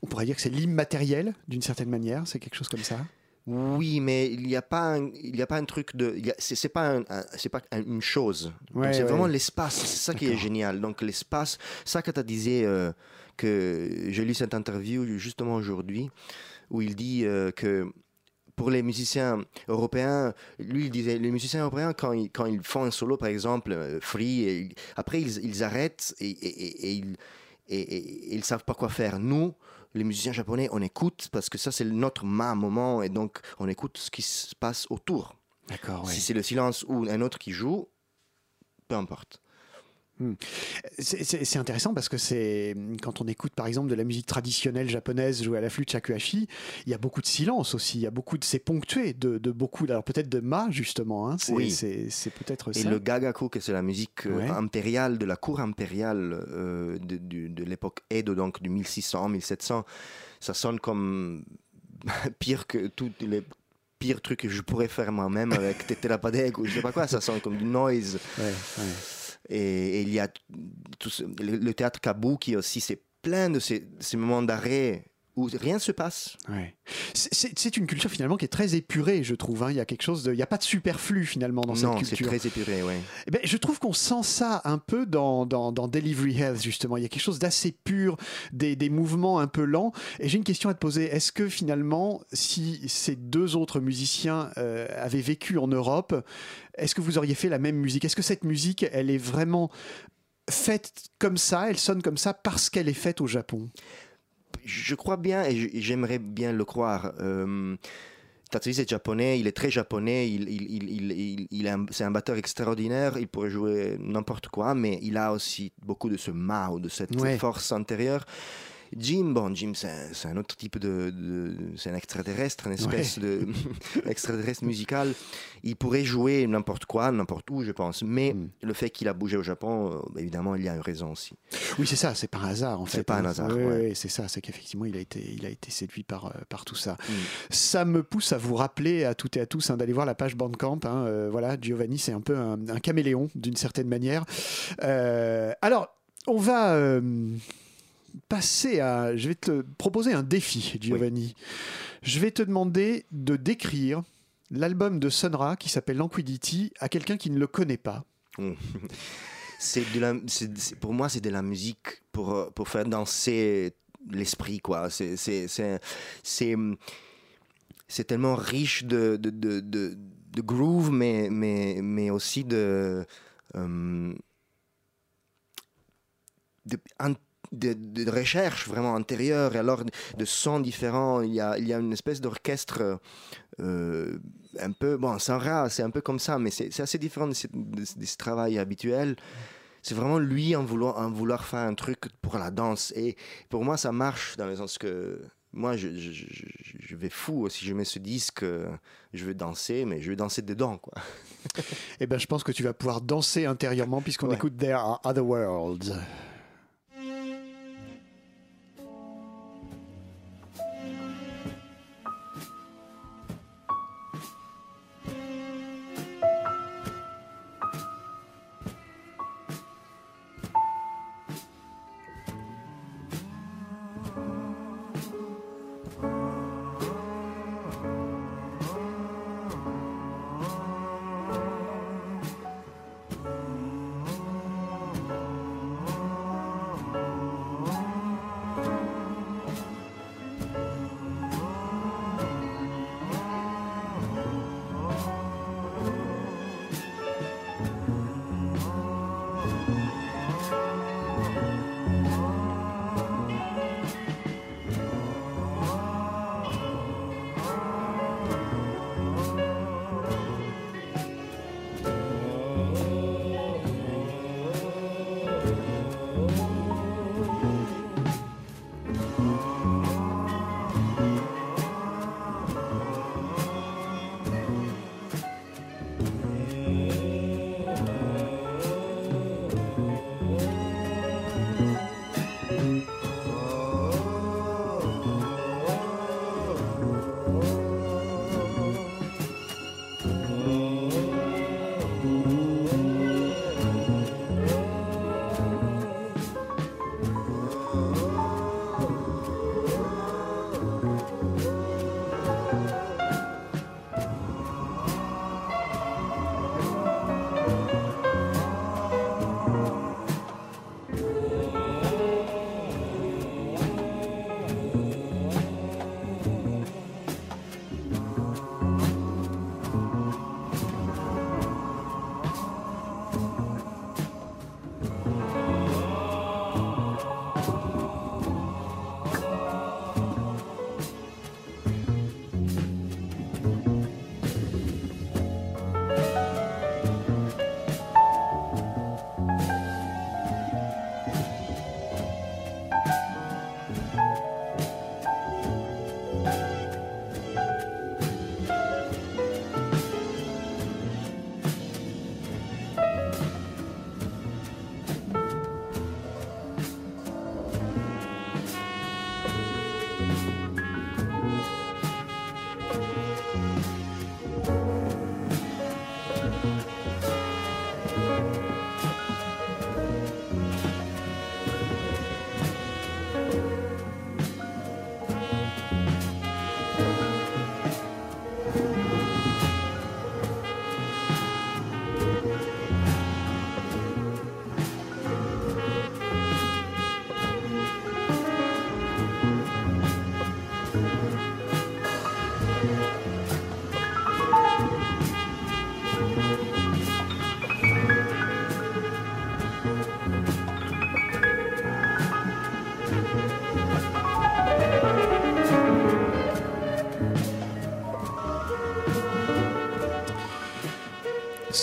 On pourrait dire que c'est l'immatériel, d'une certaine manière. C'est quelque chose comme ça. Oui, mais il n'y a pas un, il y a pas un truc de, c'est pas un- un- c'est pas un- une chose. Ouais, c'est ouais. vraiment l'espace. C'est ça qui est génial. Donc l'espace, ça que tu disais euh, que j'ai lu cette interview justement aujourd'hui où il dit euh, que pour les musiciens européens, lui il disait les musiciens européens quand ils, quand ils font un solo par exemple euh, free, et après ils, ils arrêtent et- et ils et, ils savent pas quoi faire. Nous, les musiciens japonais, on écoute parce que ça c'est notre ma moment et donc on écoute ce qui se passe autour. D'accord. Si c'est le silence ou un autre qui joue, peu importe. C'est- C'est intéressant parce que c'est quand on écoute par exemple de la musique traditionnelle japonaise jouée à la flûte shakuhachi, il y a beaucoup de silence aussi, il y a beaucoup de c'est ponctué de, de beaucoup alors peut-être de ma justement, hein, c'est Oui. c'est- c'est peut-être Et ça. le gagaku, que c'est la musique euh, Ouais. impériale de la cour impériale euh, de, l'époque Edo, donc du 1600, 1700, ça sonne comme (laughs) pire que tous les pires trucs que je pourrais faire moi-même avec (laughs) Teterapadeg ou je sais pas quoi, ça sonne comme du noise. Ouais, ouais. Et, il y a le, le théâtre kabuki aussi, c'est plein de ces moments d'arrêt où rien ne se passe. Ouais. C'est- C'est c'est une culture finalement qui est très épurée, je trouve. hein. Il y a quelque chose de, il n'y a pas de superflu finalement dans non, cette c'est culture. très épuré, ouais. Eh ben, je trouve qu'on sent ça un peu dans, dans, dans Delivery Health, justement. Il y a quelque chose d'assez pur, des, des mouvements un peu lents. Et j'ai une question à te poser. Est-ce que finalement, si ces deux autres musiciens euh, avaient vécu en Europe, est-ce que vous auriez fait la même musique? Est-ce que cette musique, elle est vraiment faite comme ça, elle sonne comme ça parce qu'elle est faite au Japon? Je crois bien et j'aimerais bien le croire. Euh, est japonais, il est très japonais, il, il, c'est un batteur extraordinaire, il pourrait jouer n'importe quoi, mais il a aussi beaucoup de ce mao, de cette Ouais. force intérieure. Jim, bon, Jim, c'est un, c'est un autre type de, de- c'est un extraterrestre, une espèce de (laughs) extraterrestre musical. Il pourrait jouer n'importe quoi, n'importe où, je pense. Mais Mm. le fait qu'il a bougé au Japon, euh, évidemment, il y a une raison aussi. Oui, c'est ça, c'est pas un hasard en C'est fait. pas un hein. hasard, Oui, ouais. c'est ça, c'est qu'effectivement il a été, il a été séduit par, euh, par tout ça. Mm. Ça me pousse à vous rappeler à toutes et à tous hein, d'aller voir la page Bandcamp. hein, euh, voilà, Giovanni, c'est un peu un, un caméléon d'une certaine manière. Euh, alors, on va passer à. Je vais te proposer un défi, Giovanni. Je vais te demander de décrire l'album de Sonra qui s'appelle Lanquidity à quelqu'un qui ne le connaît pas. (laughs) C'est pour moi, c'est de la musique pour, pour faire danser l'esprit, quoi. C'est, c'est, tellement riche de, de, de, groove, mais, mais, mais aussi de, euh, de, de recherche vraiment intérieure, et alors de sons différents. Il y a, il y a une espèce d'orchestre euh, un peu, bon, sans rat, c'est un peu comme ça, mais c'est assez différent de ce, de ce- de ce travail habituel. C'est vraiment lui en vouloir, en vouloir faire un truc pour la danse. Et pour moi, ça marche dans le sens que moi, je, je, je, je vais fou si je mets ce disque, je veux danser, mais je veux danser dedans, quoi. (laughs) Eh ben, je pense que tu vas pouvoir danser intérieurement puisqu'on Ouais. écoute There Are Other Worlds.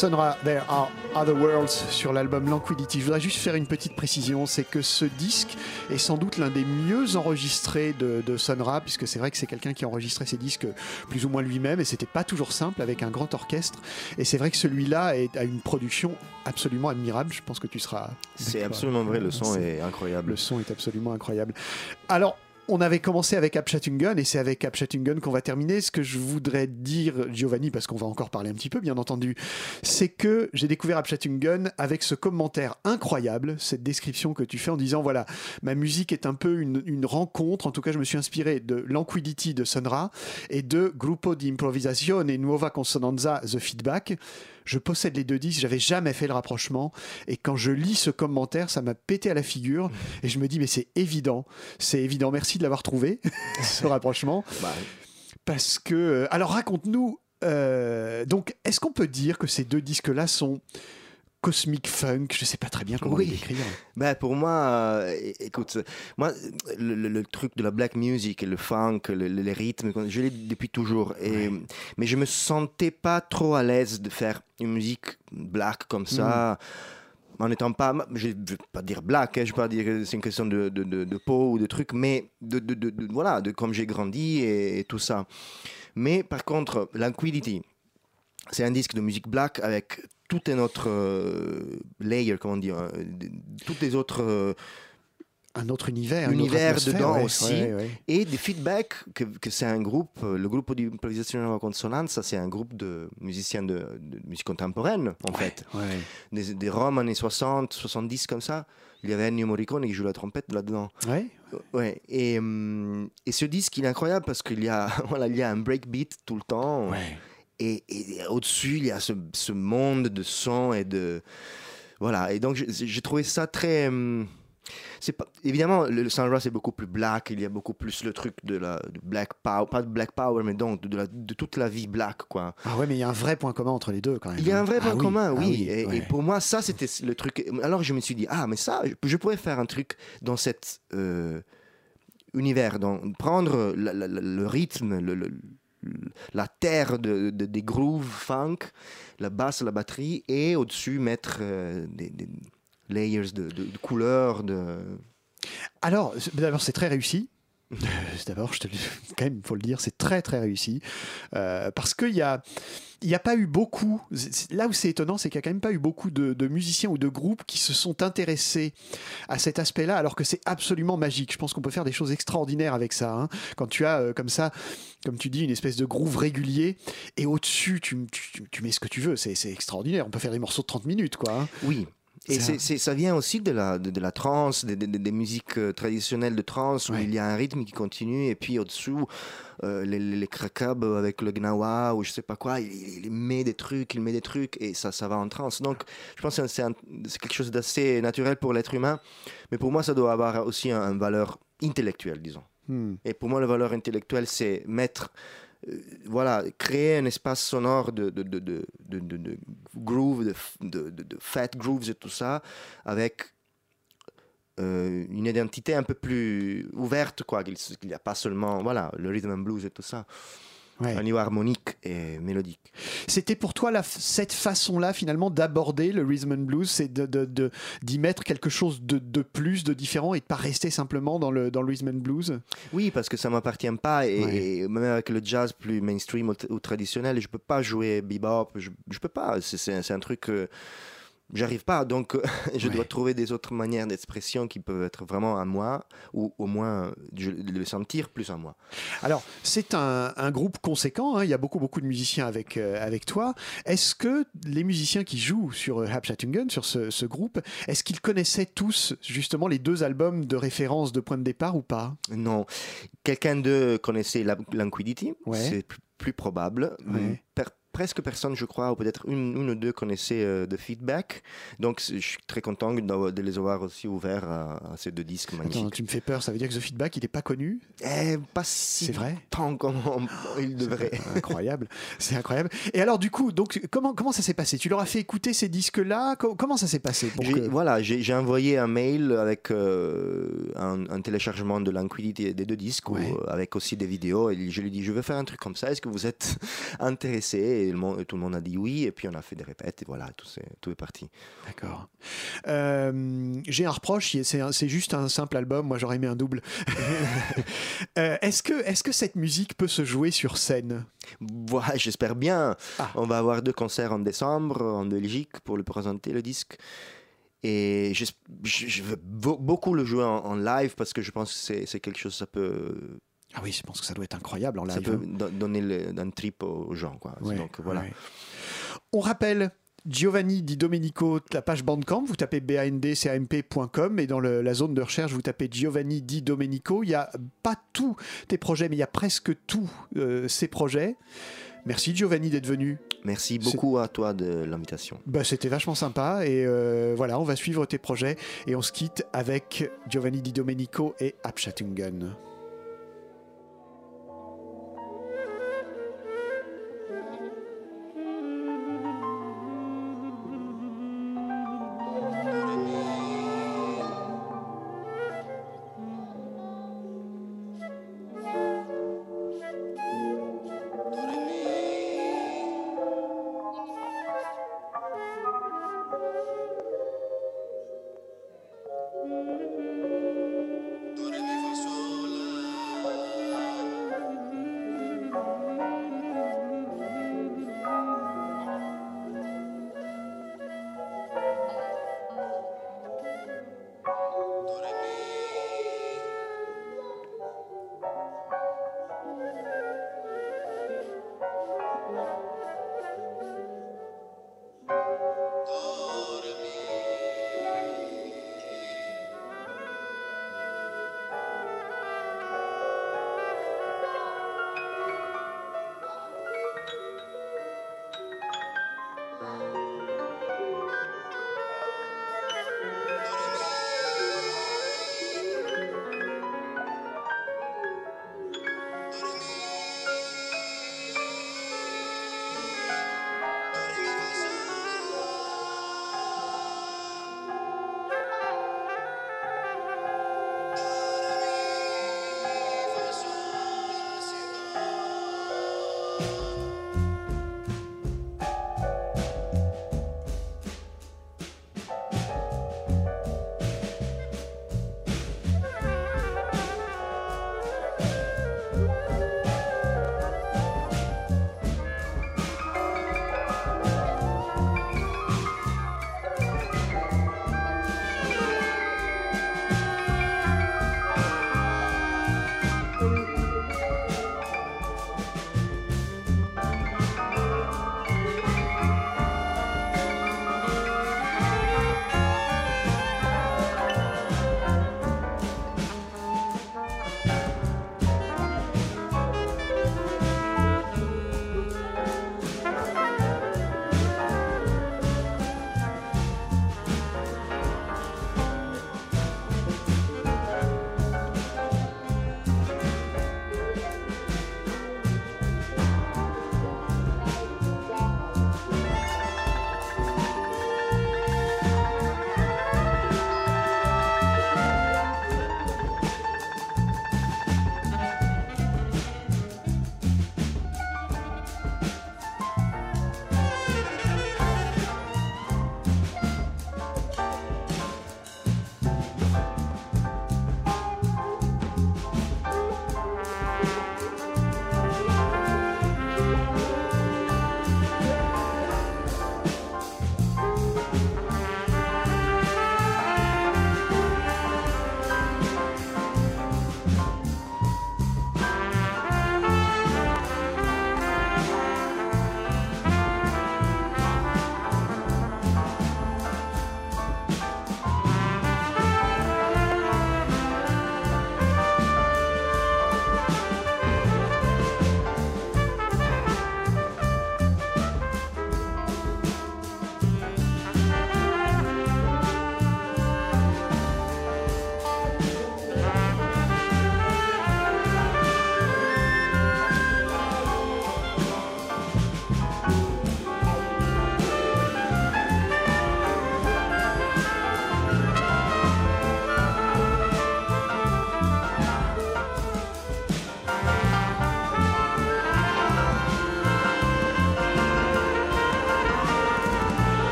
Sonra There Are Other Worlds sur l'album Lanquidity. Je voudrais juste faire une petite précision, c'est que ce disque est sans doute l'un des mieux enregistrés de, de Sonra, puisque c'est vrai que c'est quelqu'un qui a enregistré ses disques plus ou moins lui-même, et c'était pas toujours simple avec un grand orchestre. Et c'est vrai que celui-là a une production absolument admirable. Je pense que tu seras. C'est absolument vrai, le son est incroyable. le son est absolument incroyable. Alors, on avait commencé avec Apchatungen et c'est avec Apchatungen qu'on va terminer. Ce que je voudrais dire, Giovanni, parce qu'on va encore parler un petit peu, bien entendu, c'est que j'ai découvert Apchatungen avec ce commentaire incroyable, cette description que tu fais en disant voilà, ma musique est un peu une, rencontre. En tout cas, je me suis inspiré de Lanquidity de Sonra et de Gruppo di Improvisazione Nuova Consonanza The Feedback. Je possède les deux disques, j'avais jamais fait le rapprochement. Et quand je lis ce commentaire, ça m'a pété à la figure. Et je me dis, mais c'est évident, c'est évident. Merci de l'avoir trouvé, (laughs) ce rapprochement. Bah, Parce que. euh, Alors raconte-nous. euh, donc, est-ce qu'on peut dire que ces deux disques-là sont cosmic funk Je sais pas très bien comment Oui. les décrire. Ben, pour moi, euh, écoute, moi, le, le- le truc de la black music, le funk, le- le- les rythmes, je l'ai depuis toujours. Et, Mais je me sentais pas trop à l'aise de faire une musique black comme ça. En n'étant pas, je ne vais pas dire black, hein, je ne vais pas dire que c'est une question de, de, de- de peau ou de trucs, mais de, de, voilà, de comme j'ai grandi et, et tout ça. Mais par contre, Languidity, c'est un disque de musique black avec tout un autre euh, layer, comment dire, de- toutes les autres euh, Un autre univers. une Univers atmosphère, dedans ouais, aussi. ouais, ouais. et des feedbacks que, que c'est un groupe, euh, le groupe d'improvisation à consonance, ça c'est un groupe de musiciens de, de musique contemporaine en fait, des, des Roms années 60, 70 comme ça. Il y avait Ennio Morricone qui joue la trompette là-dedans. Ouais. Ouais. Et, hum, et ce disque il est incroyable parce qu'il y a (laughs) voilà il y a un breakbeat tout le temps. Ouais. Et, et au-dessus, il y a ce, ce monde de son et de. Voilà. Et donc, j'ai trouvé ça très. hum, C'est pas, évidemment, le, le c'est beaucoup plus black. Il y a beaucoup plus le truc de la de black power. Pas de black power, mais donc de, la- de toute la vie black, quoi. Ah ouais, mais il y a un vrai point commun entre les deux quand même. Il y a un vrai Ah point oui, commun, ah oui. Et, pour moi, ça, c'était le truc. Alors, je me suis dit, ah, mais ça, je, je pourrais faire un truc dans cet euh, univers, dans, prendre la- la- la- le rythme, le- la terre de, de- des grooves funk, la basse, la batterie, et au-dessus mettre euh, des, layers de, de- couleurs. De... Alors, d'abord, c'est très réussi. Euh, D'abord, je te (laughs) quand même, faut le dire, c'est très très réussi Euh, parce qu'il y a, il n'y a pas eu beaucoup. Là où c'est étonnant, c'est qu'il n'y a quand même pas eu beaucoup de, musiciens ou de groupes qui se sont intéressés à cet aspect-là, alors que c'est absolument magique. Je pense qu'on peut faire des choses extraordinaires avec ça. hein. Quand tu as euh, comme ça, comme tu dis, une espèce de groove régulier et au-dessus, tu, mets ce que tu veux. C'est c'est extraordinaire. On peut faire des morceaux de 30 minutes, quoi. hein. Oui. Et un- c'est- ça vient aussi de la, de, de la trance, des, des- des musiques euh, traditionnelles de trance, où Ouais. il y a un rythme qui continue, et puis au-dessous, euh, les, les, les krakab avec le gnawa, ou je sais pas quoi, il, met des trucs, il met des trucs, et ça, ça va en trance. Donc, je pense que c'est un- quelque chose d'assez naturel pour l'être humain, mais pour moi, ça doit avoir aussi un- une valeur intellectuelle, disons. Hmm. Et pour moi, la valeur intellectuelle, c'est mettre, voilà, créer un espace sonore de, de, de, de- de fat grooves et tout ça, avec euh, une identité un peu plus ouverte, quoi. Qu'il n'y a pas seulement, voilà, le rhythm and blues et tout ça, Ouais. un niveau harmonique et mélodique. C'était pour toi la, cette façon-là finalement d'aborder le rhythm and blues, c'est de, de- de- d'y mettre quelque chose de, de plus, de différent et de pas rester simplement dans le, dans le rhythm and blues? Oui, parce que ça m'appartient pas et, Ouais. et même avec le jazz plus mainstream ou, traditionnel, je peux pas jouer bebop, je, je peux pas. C'est, un truc que j'arrive pas. Donc, (laughs) je Ouais. dois trouver des autres manières d'expression qui peuvent être vraiment à moi ou au moins je, le sentir plus à moi. Alors c'est un, un groupe conséquent, hein, il y a beaucoup beaucoup de musiciens avec, euh, avec toi. Est-ce que les musiciens qui jouent sur euh, Habschattungen, sur ce, ce groupe, est-ce qu'ils connaissaient tous justement les deux albums de référence de point de départ ou pas? Non, quelqu'un de connaissait Languidity, Ouais. c'est plus, plus probable. Ouais. Presque personne, je crois, ou peut-être une, une ou deux connaissaient euh, de feedback. Donc, je suis très content de les avoir aussi ouverts à, à ces deux disques magnifiques. Attends, tu me fais peur, ça veut dire que The Feedback il n'est pas connu? Eh, pas si C'est vrai? tant comme on- il devrait. Incroyable, c'est incroyable. Et alors du coup, donc comment comment ça s'est passé? Tu leur as fait écouter ces disques-là? Co- Comment ça s'est passé pour que- Voilà, j'ai envoyé un mail avec euh, un, un téléchargement de Languidity des deux disques, Ouais. avec aussi des vidéos. Et je lui ai dit, je veux faire un truc comme ça, est-ce que vous êtes (laughs) intéressé? Et, tout le monde a dit oui, et puis on a fait des répètes, et voilà, tout, est parti. D'accord. Euh, J'ai un reproche, c'est juste un simple album, moi j'aurais aimé un double. (laughs) (laughs) Euh, Est-ce que, est que cette musique peut se jouer sur scène? Voilà, j'espère bien. Ah. On va avoir deux concerts en décembre en Belgique pour le présenter, le disque. Et je, je veux beau- beaucoup le jouer en, en live parce que je pense que c'est- c'est quelque chose, ça peut, Ah oui, je pense que ça doit être incroyable en ça peut hein. do- donner le- un trip aux gens. Quoi. Ouais, Donc voilà. ouais. On rappelle Giovanni Di Domenico, la page Bandcamp, vous tapez bandcamp.com et dans le- la zone de recherche, vous tapez Giovanni Di Domenico. Il n'y a pas tous tes projets, mais il y a presque tous euh, ces projets. Merci Giovanni d'être venu. Merci beaucoup à toi de l'invitation. Bah, C'était vachement sympa et euh, voilà, on va suivre tes projets et on se quitte avec Giovanni Di Domenico et Abschattungen.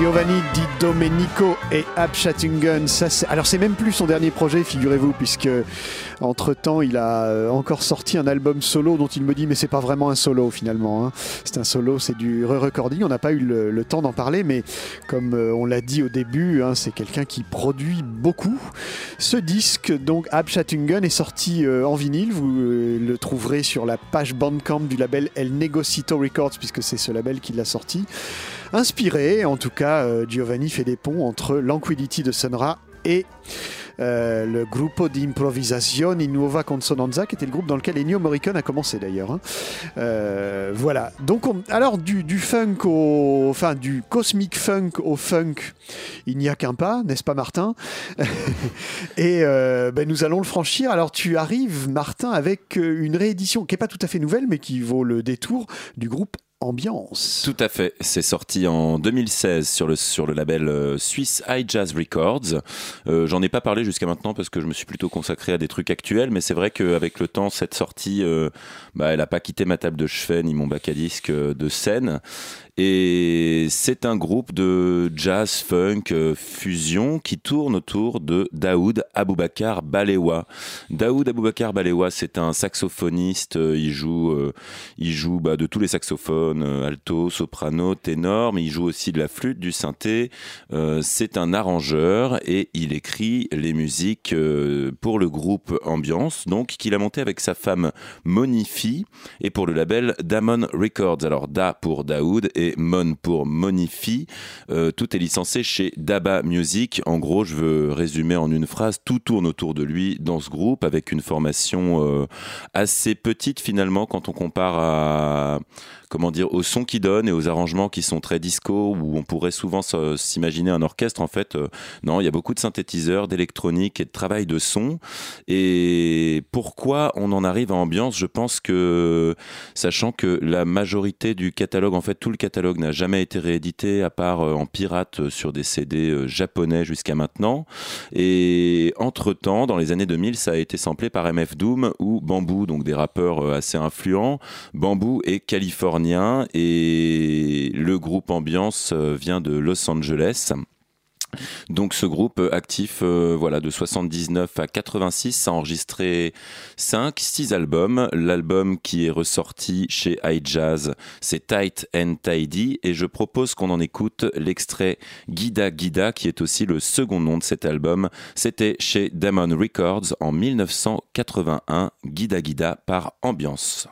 Giovanni Di Domenico et Abschattungen. Alors c'est même plus son dernier projet, figurez-vous, puisque entre temps il a euh, encore sorti un album solo dont il me dit mais c'est pas vraiment un solo finalement. Hein. C'est un solo, c'est du re-recording. On n'a pas eu le, temps d'en parler, mais comme euh, on l'a dit au début, hein, c'est quelqu'un qui produit beaucoup. Ce disque, donc Abschattungen, est sorti euh, en vinyle. Vous le trouverez sur la page Bandcamp du label El Negocito Records, puisque c'est ce label qui l'a sorti. Inspiré, en tout cas, euh, Giovanni fait des ponts entre Lanquidity de Sonra et euh, le Gruppo di Improvisazione Nuova Consonanza, qui était le groupe dans lequel Ennio Morricone a commencé d'ailleurs. Hein. Euh, voilà. Donc, alors du, funk au, enfin du cosmic funk au funk, il n'y a qu'un pas, n'est-ce pas, Martin? (laughs) Et ben, nous allons le franchir. Alors, tu arrives, Martin, avec une réédition qui n'est pas tout à fait nouvelle, mais qui vaut le détour du groupe ambiance. Tout à fait. C'est sorti en 2016 sur le, sur le label euh, suisse High Jazz Records. Euh, J'en ai pas parlé jusqu'à maintenant parce que je me suis plutôt consacré à des trucs actuels, mais c'est vrai qu'avec le temps, cette sortie, euh, bah, elle a pas quitté ma table de chevet ni mon bac à disque euh, de scène. Et c'est un groupe de jazz funk euh, fusion qui tourne autour de Daoud Aboubakar Balewa. Daoud Aboubakar Balewa, c'est un saxophoniste. Euh, il joue, euh, il joue bah, de tous les saxophones, alto, soprano, ténor, mais il joue aussi de la flûte, du synthé. c'est un arrangeur et il écrit les musiques pour le groupe Ambiance, donc qu'il a monté avec sa femme Monifi et pour le label Damon Records. Alors Da pour Daoud et Mon pour Monifi. Euh, tout est licencié chez Daba Music. En gros, je veux résumer en une phrase, tout tourne autour de lui dans ce groupe avec une formation euh, assez petite finalement quand on compare à comment dire, au son qu'il donne et aux arrangements qui sont très disco, où on pourrait souvent s'imaginer un orchestre. En fait, euh, non, il y a beaucoup de synthétiseurs, d'électronique et de travail de son. Et pourquoi on en arrive à ambiance? Je pense que, sachant que la majorité du catalogue, en fait, tout le catalogue n'a jamais été réédité, à part euh, en pirate sur des CD euh, japonais jusqu'à maintenant. Et entre-temps, dans les années 2000, ça a été samplé par MF Doom ou Bamboo, donc des rappeurs assez influents. Bamboo et Et le groupe Ambiance euh, vient de Los Angeles. Donc ce groupe actif euh, voilà de 79 à 86 a enregistré 5 6 albums, l'album qui est ressorti chez iJazz, c'est Tight and Tidy et je propose qu'on en écoute l'extrait Guida Guida qui est aussi le second nom de cet album, c'était chez Damon Records en 1981, Guida Guida par Ambiance.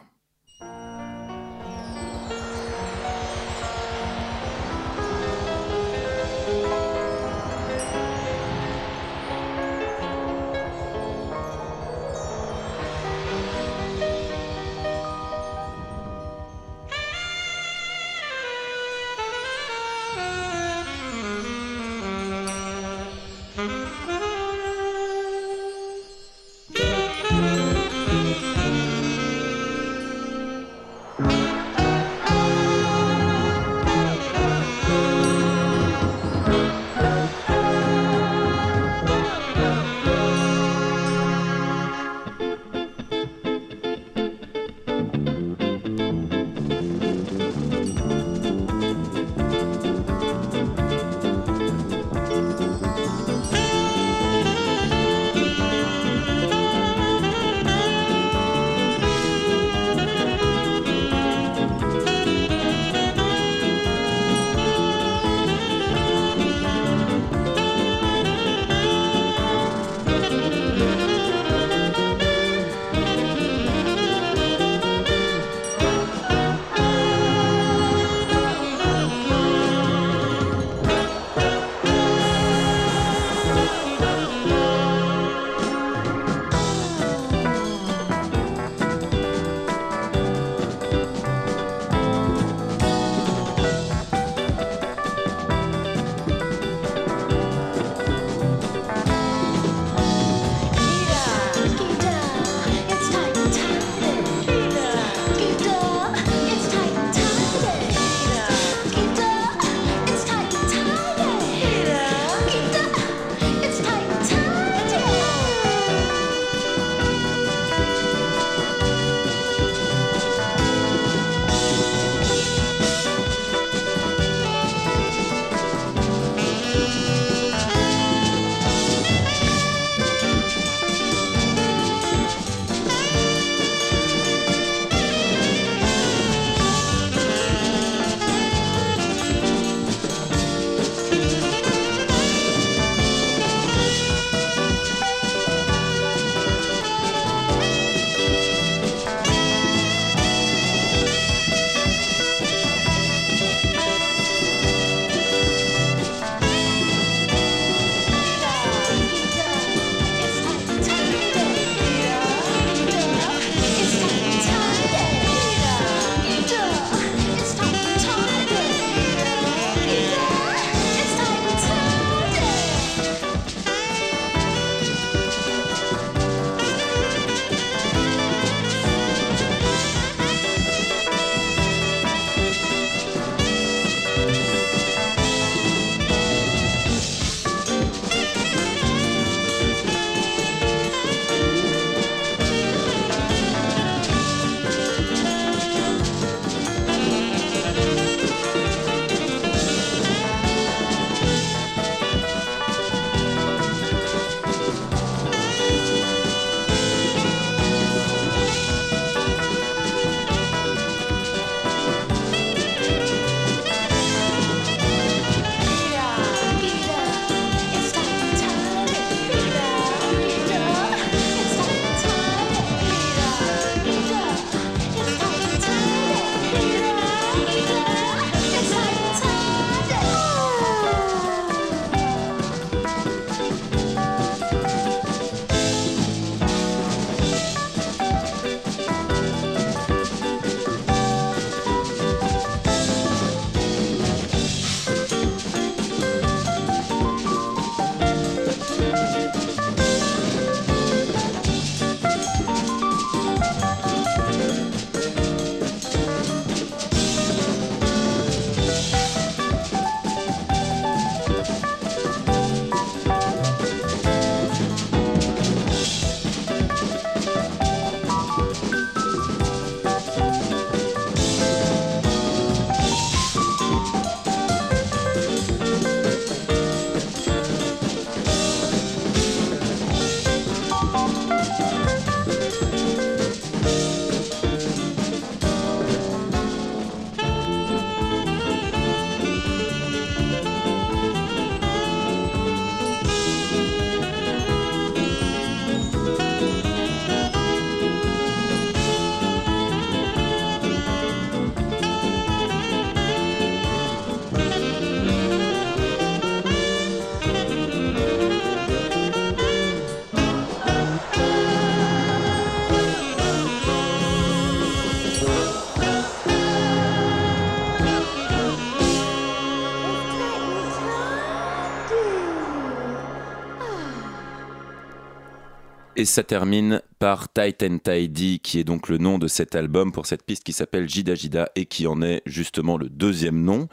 Ça termine par Tight and Tidy, qui est donc le nom de cet album pour cette piste qui s'appelle Jida Jida et qui en est justement le deuxième nom.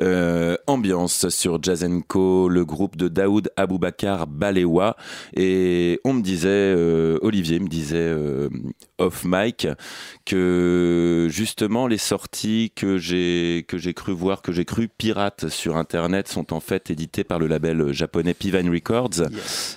Euh, ambiance sur Jazz Co, le groupe de Daoud Aboubakar Balewa. Et on me disait, euh, Olivier me disait euh, off mic, que justement les sorties que j'ai que j'ai cru voir, que j'ai cru pirates sur internet sont en fait éditées par le label japonais Pivine Records.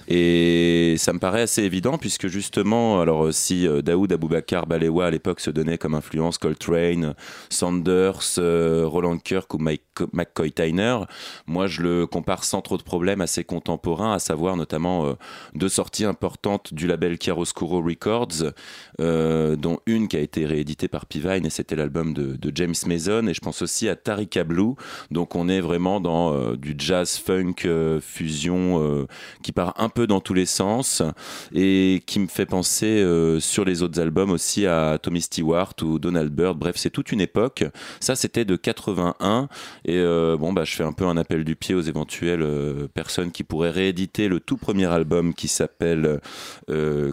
Et ça me paraît assez évident puisque justement, alors euh, si euh, Daoud Aboubakar Balewa à l'époque se donnait comme influence Coltrane, Sanders, euh, Roland Kirk ou Mike, McCoy Tyner, moi je le compare sans trop de problèmes à ses contemporains, à savoir notamment deux sorties importantes du label Chiaroscuro Records, dont une qui a été rééditée par Pivine et c'était l'album de, de, James Mason. Et je pense aussi à Tarika Blue. Donc on est vraiment dans du jazz funk fusion qui part un peu dans tous les sens et qui me fait penser euh, sur les autres albums aussi à Tommy Stewart ou Donald Byrd. Bref, c'est toute une époque. Ça, c'était de 81 et euh, bon, bah, je fais un peu un appel du pied aux éventuelles euh, personnes qui pourraient rééditer le tout premier album qui s'appelle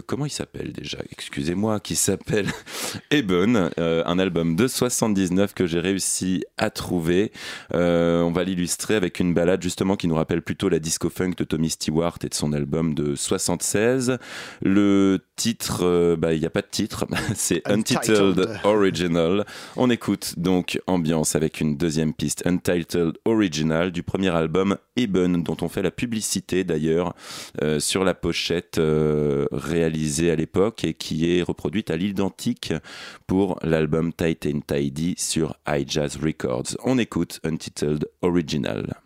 comment il s'appelle déjà? Excusez-moi, qui s'appelle (laughs) Eben, un album de 79 que j'ai réussi à trouver. on va l'illustrer avec une balade justement qui nous rappelle plutôt la disco funk de Tommy Stewart et de son album de 76. Le titre, euh, bah, il n'y a pas de titre, (laughs) c'est Untitled. Original. On écoute donc Ambiance avec une deuxième piste, Untitled Original, du premier album Eben, dont on fait la publicité d'ailleurs euh, sur la pochette euh, réalisée à l'époque et qui est reproduite à l'identique pour l'album Tight and Tidy sur iJazz Records. On écoute Untitled Original.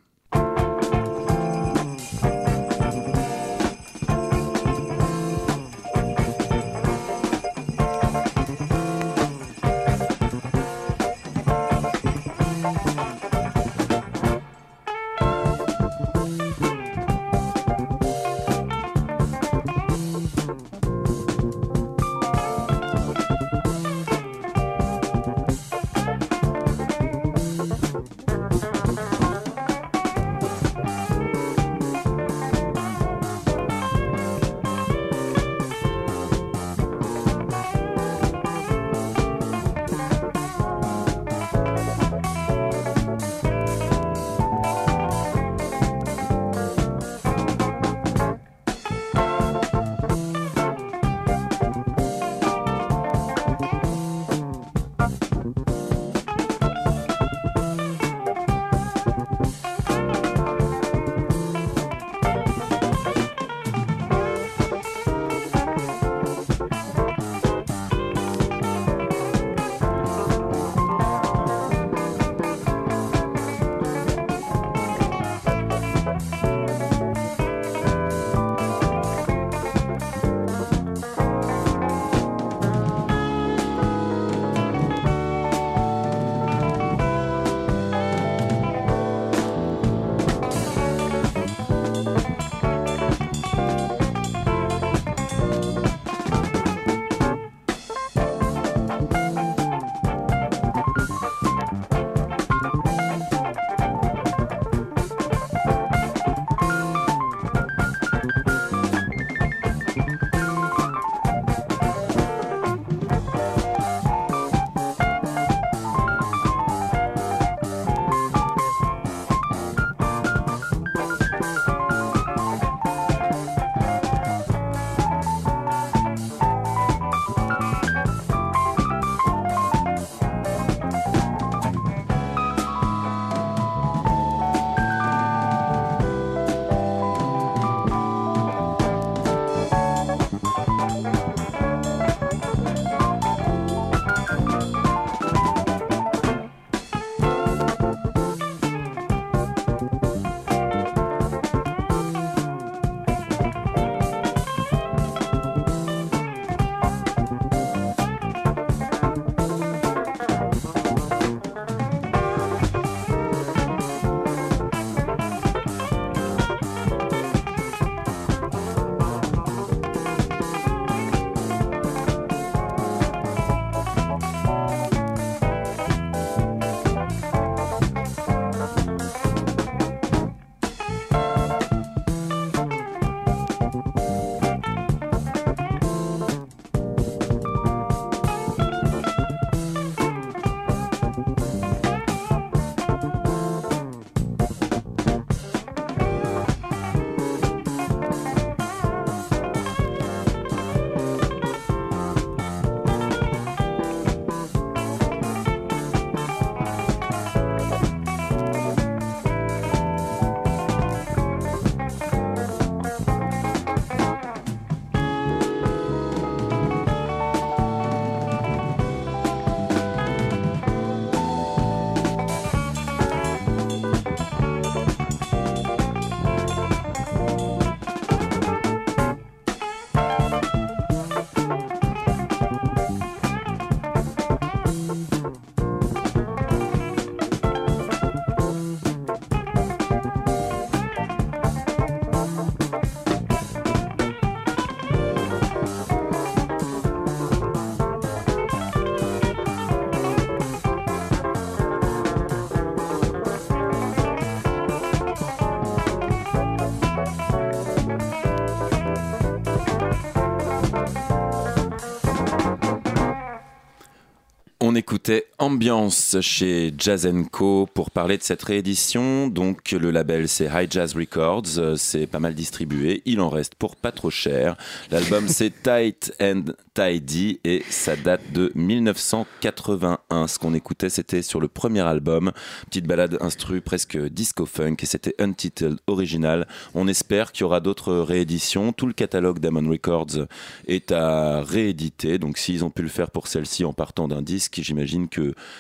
Écoutait Ambiance chez Jazz Co pour parler de cette réédition. Donc le label c'est High Jazz Records, euh, c'est pas mal distribué, il en reste pour pas trop cher. L'album (laughs) c'est Tight and Tidy et ça date de 1981. Ce qu'on écoutait c'était sur le premier album, petite balade instru presque disco funk et c'était Untitled original. On espère qu'il y aura d'autres rééditions. Tout le catalogue d'Amon Records est à rééditer. Donc s'ils ont pu le faire pour celle-ci en partant d'un disque, j'imagine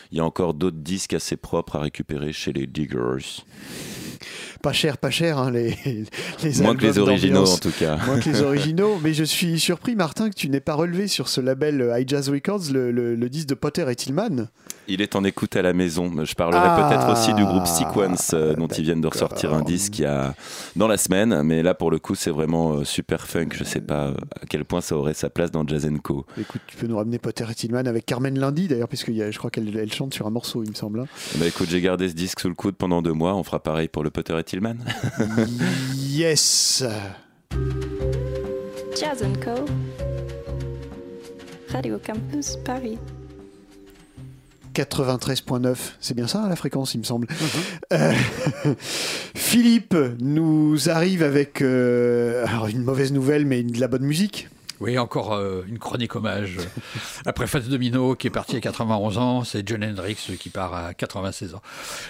qu'il y a encore d'autres disques assez propres à récupérer chez les Diggers. Pas cher, pas cher, hein, les, (laughs) les Moins que les originaux en tout cas. Moins que les (laughs) originaux, mais je suis surpris, Martin, que tu n'aies pas relevé sur ce label euh, High Jazz Records le, le- le disque de Potter et Tillman. Il est en écoute à la maison. Je parlerai Ah, peut-être aussi du groupe Sequence euh, dont ils viennent de ressortir un disque il y a dans la semaine. Mais là, pour le coup, c'est vraiment euh, super funk. Je sais pas euh, à quel point ça aurait sa place dans Jazz Co. Écoute, tu peux nous ramener Potter et Tillman avec Carmen Lundi, d'ailleurs, puisque il y a- je crois qu'elle elle chante sur un morceau, il me semble. hein. Bah écoute, j'ai gardé ce disque sous le coude pendant deux mois. On fera pareil pour le Potter et Tillman. (laughs) Yes Jazz Co. Radio Campus Paris. 93.9, c'est bien ça la fréquence, il me semble. Euh, (laughs) Philippe nous arrive avec euh, alors une mauvaise nouvelle, mais de la bonne musique. Oui, encore euh, une chronique hommage. Après Fats Domino, qui est parti à 91 ans, c'est John Hendrix qui part à 96 ans.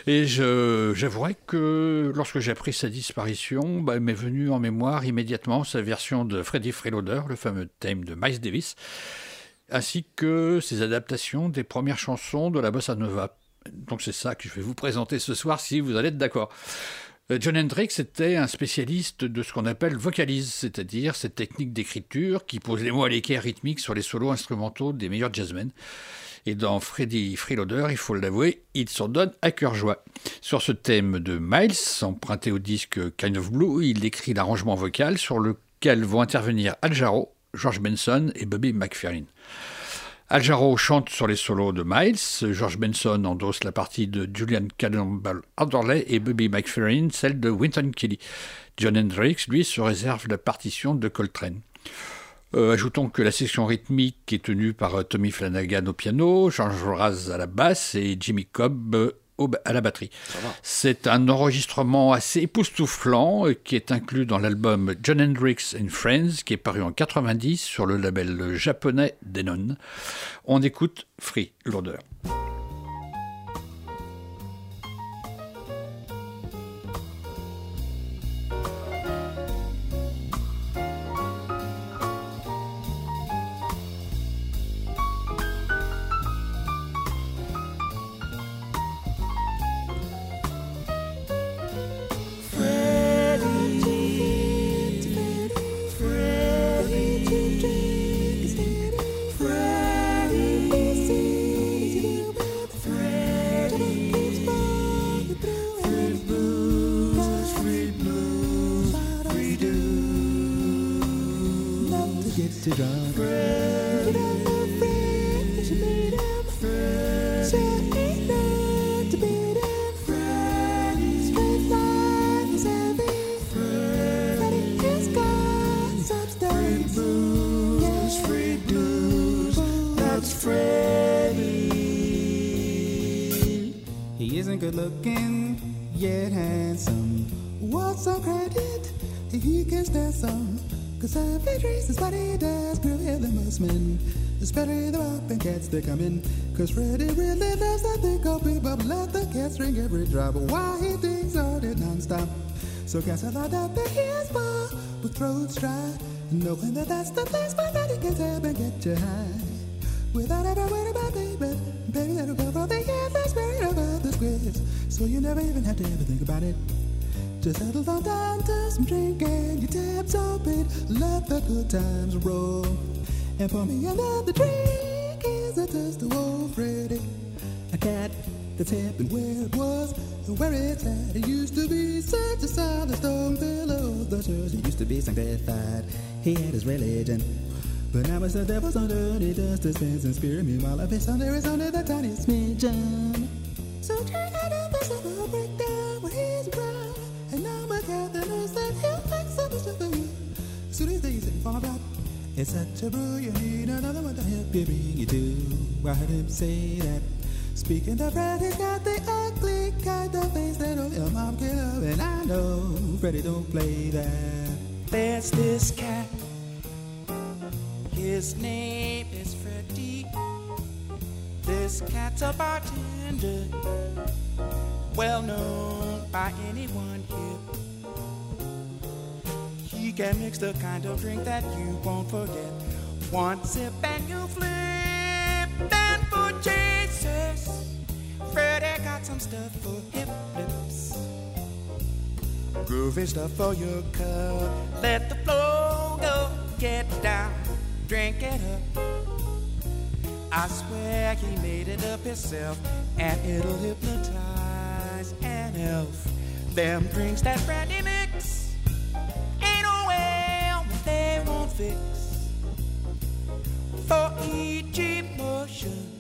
Et je- j'avouerai que lorsque j'ai appris sa disparition, bah, m'est venu en mémoire immédiatement sa version de Freddie Freeloader, le fameux thème de Miles Davis, ainsi que ses adaptations des premières chansons de la bossa nova. Donc c'est ça que je vais vous présenter ce soir, si vous allez être d'accord. Euh, John Hendrix était un spécialiste de ce qu'on appelle vocalise, c'est-à-dire cette technique d'écriture qui pose les mots à l'équerre rythmique sur les solos instrumentaux des meilleurs jazzmen. Et dans Freddy Freeloader, il faut l'avouer, il s'en donne à cœur joie. Sur ce thème de Miles, emprunté au disque Kind of Blue, il écrit l'arrangement vocal sur lequel vont intervenir Al Jarreau, George Benson et Bobby McFerrin. Al Jarreau chante sur les solos de Miles, George Benson endosse la partie de Julian Cannonball Adderley et Bobby McFerrin celle de Winton Kelly. John Hendrix, lui, se réserve la partition de Coltrane. Euh, ajoutons que la section rythmique est tenue par euh, Tommy Flanagan au piano, George Raz à la basse et Jimmy Cobb à la batterie. C'est un enregistrement assez époustouflant euh, qui est inclus dans l'album John Hendrix and Friends qui est paru en 90 sur le label japonais Denon. On écoute Free Loader. freedom. Freedom, freedom, freedom. So ain't none to beat him. Freddy. Straight line is heavy. Freddy, Freddy has got substance. Free blues, yeah. free blues. That's Freddy. He isn't good looking, yet handsome. What's up, credit? He can stand some. Cause savage is what he does, gorilla musman. Especially the up and cats that come in. Cause Freddy really loves to think of people. Let the cats ring every drop while he thinks on it non-stop. So cats are lined up at his bar with throats dry. Knowing that that's the place where Freddy can tap and get you high. Without ever worrying about baby, baby that'll go from the endless worrying about the squares. So you never even have to ever think about it. Just settle on down to some drink and your tabs open. Let the good times roll. And pour me another drink is a toast to old Freddy. A cat that's hip and where it was, and where it's at. It used to be such a solid stone pillow. The church used to be sanctified. He had his religion. But now it's the devil's on dirty dust to sense and spirit. Meanwhile, if it's under, it's under the tiniest smidgen. So turn It's such a brew, you need another one to help you bring you to. I heard him say that. Speaking of Fred, he's got the ugly kind of face that only a mom can love, and I know Freddie don't play that. There's this cat. His name is Freddie. This cat's a bartender, well known by anyone here. He can mix the kind of drink that you won't forget. One sip and you flip, and for Jesus. Freddie got some stuff for hip lips. Groovy stuff for your cup. Let the flow go, get down, drink it up. I swear he made it up himself, and it'll hypnotize an elf. Them drinks that Freddie mix fix. For each emotion,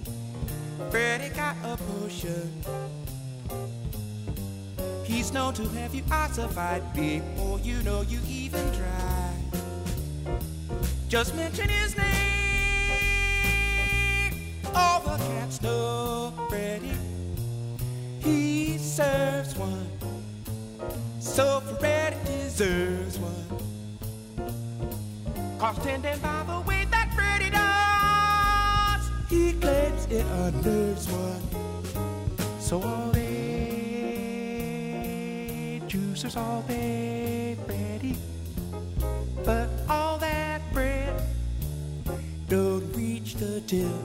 Freddie got a potion. He's known to have you ossified before you know you even try. Just mention his name. All the cats know Freddie. He serves one. So Freddie deserves one. Cause tending by the way that Freddie does, he claims it unnerves one. So all they juicers, all they Freddie. But all that bread don't reach the till.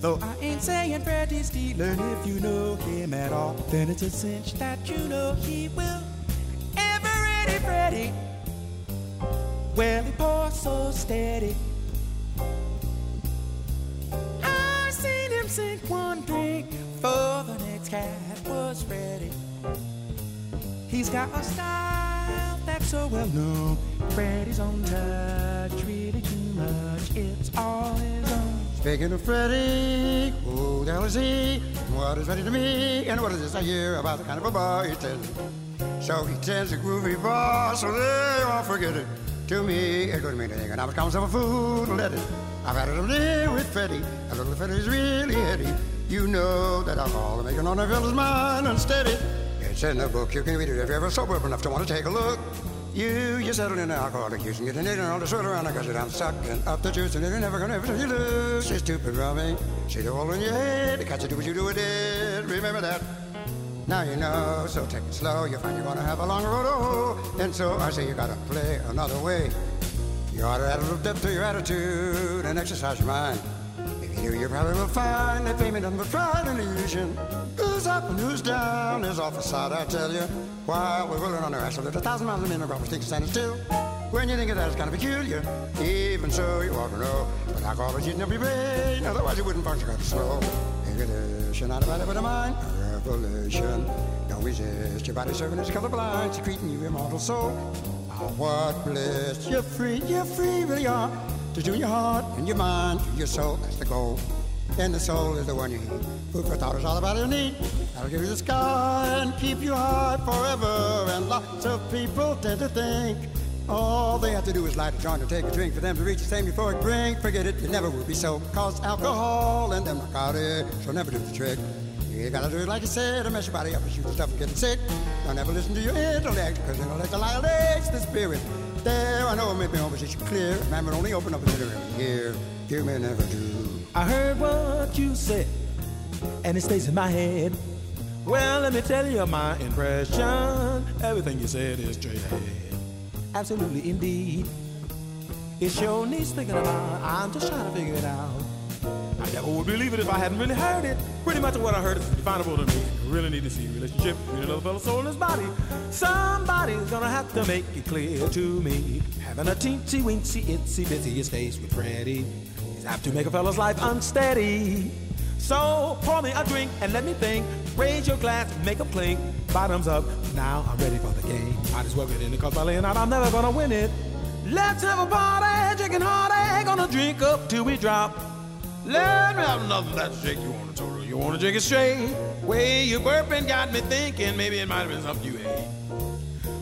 Though I ain't saying Freddie's stealing, if you know him at all, then it's a cinch that you know he will. Ever ready, Freddie. Well, he pours so steady. I seen him sink one drink for the next cat was ready. He's got a style that's so well known. Freddie's on touch, really too much. It's all his own. Speaking of Freddie, who the hell is he? What is Freddie to me? And what is this I hear about the kind of a boy he tends? So he tends a groovy boss, so they all forget it. To me, it couldn't mean anything, and I was calling myself a fool let it. I've had it a day with Freddie, and little Freddie's really heady. You know that alcohol make an ordinary fella's mind unsteady. It's in the book, you can read it if you're ever sober enough to want to take a look. You, you settle in an alcoholic use and idiot all the sort around because you're down sucking up the juice and you're never gonna ever you lose. She's stupid. See the hole in your head. Catch you do what you do with it. Remember that. Now you know, so take it slow. You find you're gonna have a long road to hoe. And so I say you gotta play another way. You ought to add a little depth to your attitude and exercise your mind. If you do, you probably will find that fame ain't nothing but pride and illusion. Who's up and who's down is off the side, I tell you. While we're rolling on our axle, there's a thousand miles a minute, we're sticking standing still. When you think of that, it's kind of peculiar. Even so, you ought to know. But alcohol is eating up your brain, otherwise you wouldn't function quite slow. Inhibition, not a body but a mind. Revolution. Don't resist. Your body serving as a colorblind, secreting your immortal soul. What bliss. You're free, you're free, really are. To do your heart and your mind, your soul, that's the goal. And the soul is the one you need. Food for thought is all about your need. That'll give you the sky and keep you high forever. And lots of people tend to think all they have to do is light a joint or take a drink for them to reach the same euphoric brink. Forget it, it never will be so. Cause alcohol and them narcotics will never do the trick. You gotta do it like you said, to mess your body up and shoot the stuff and getting sick. Don't ever listen to your intellect, cause intellect annihilates the spirit. There, I know it made my own position clear. Remember, only open up a little here. You may never do. I heard what you said, and it stays in my head. Well, let me tell you my impression. Everything you said is straight ahead. Absolutely, indeed. It sure needs thinking about. I'm just trying to figure it out. I never would believe it if I hadn't really heard it. Pretty much what I heard is definable to me. Really need to see a relationship between another fellow's soul and his body. Somebody's gonna have to make it clear to me. Having a teensy weensy itsy bitsy face with Freddie is apt to make a fellow's life unsteady. So pour me a drink and let me think. Raise your glass, make a clink. Bottoms up, now I'm ready for the game. Might as well get in it cause by laying out I'm never gonna win it. Let's have a party, drinking hard, ain't eh? gonna drink up till we drop. Let me have nothing that shake you wanna total. You wanna drink it straight? Way you burping got me thinking maybe it might have been something you ate.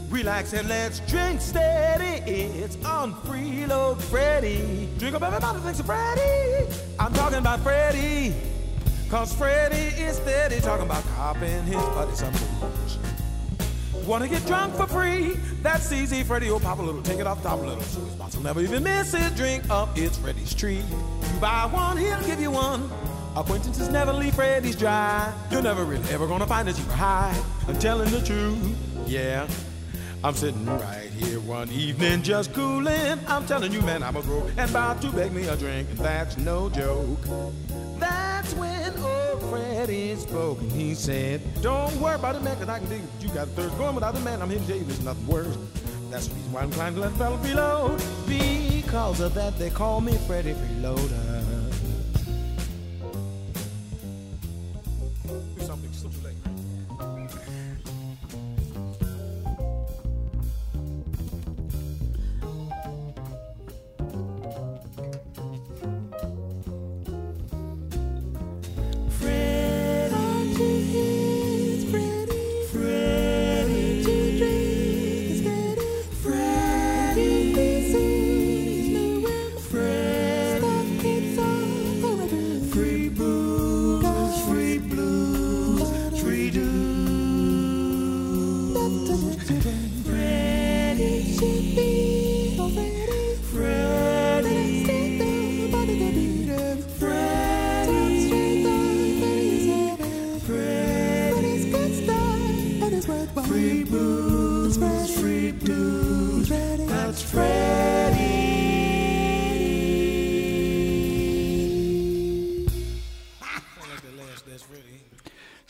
Relax and let's drink steady. It's on freeload Freddy. Drink up everybody thinks of Freddy. I'm talking about Freddy. Cause Freddy is steady talking about copping his buddy some booze. Wanna get drunk for free? That's easy. Freddy will pop a little, take it off top a little. So his boss will never even miss it. Drink up, it's Freddy's tree. You buy one, he'll give you one. Acquaintances never leave Freddy's dry. You're never really ever gonna find a cheaper high. I'm telling the truth, yeah. I'm sitting right here one evening just cooling. I'm telling you, man, I'm a broke and about to beg me a drink, and that's no joke. That's when old Freddy spoke and he said, Don't worry about it, man, cause I can dig it. You got a thirst going without a man. I'm here to tell you there's nothing worse. That's the reason why I'm inclined to let a fella reload. Because of that, they call me Freddy Freeloader.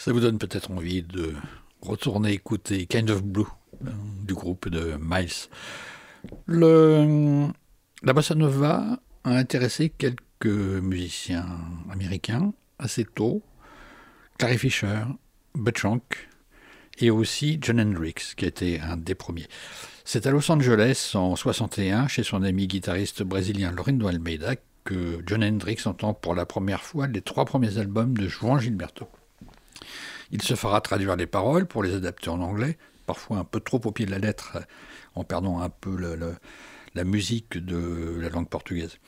Ça vous donne peut-être envie de retourner écouter Kind of Blue euh, du groupe de Miles. Le, la bossa nova a intéressé quelques musiciens américains assez tôt. Clary Fisher, Bud Shank et aussi John Hendrix, qui été un des premiers. C'est à Los Angeles en 61, chez son ami guitariste brésilien Lorindo Almeida, que John Hendrix entend pour la première fois les trois premiers albums de Juan Gilberto. Il se fera traduire les paroles pour les adapter en anglais, parfois un peu trop au pied de la lettre, en perdant un peu la musique de la langue portugaise.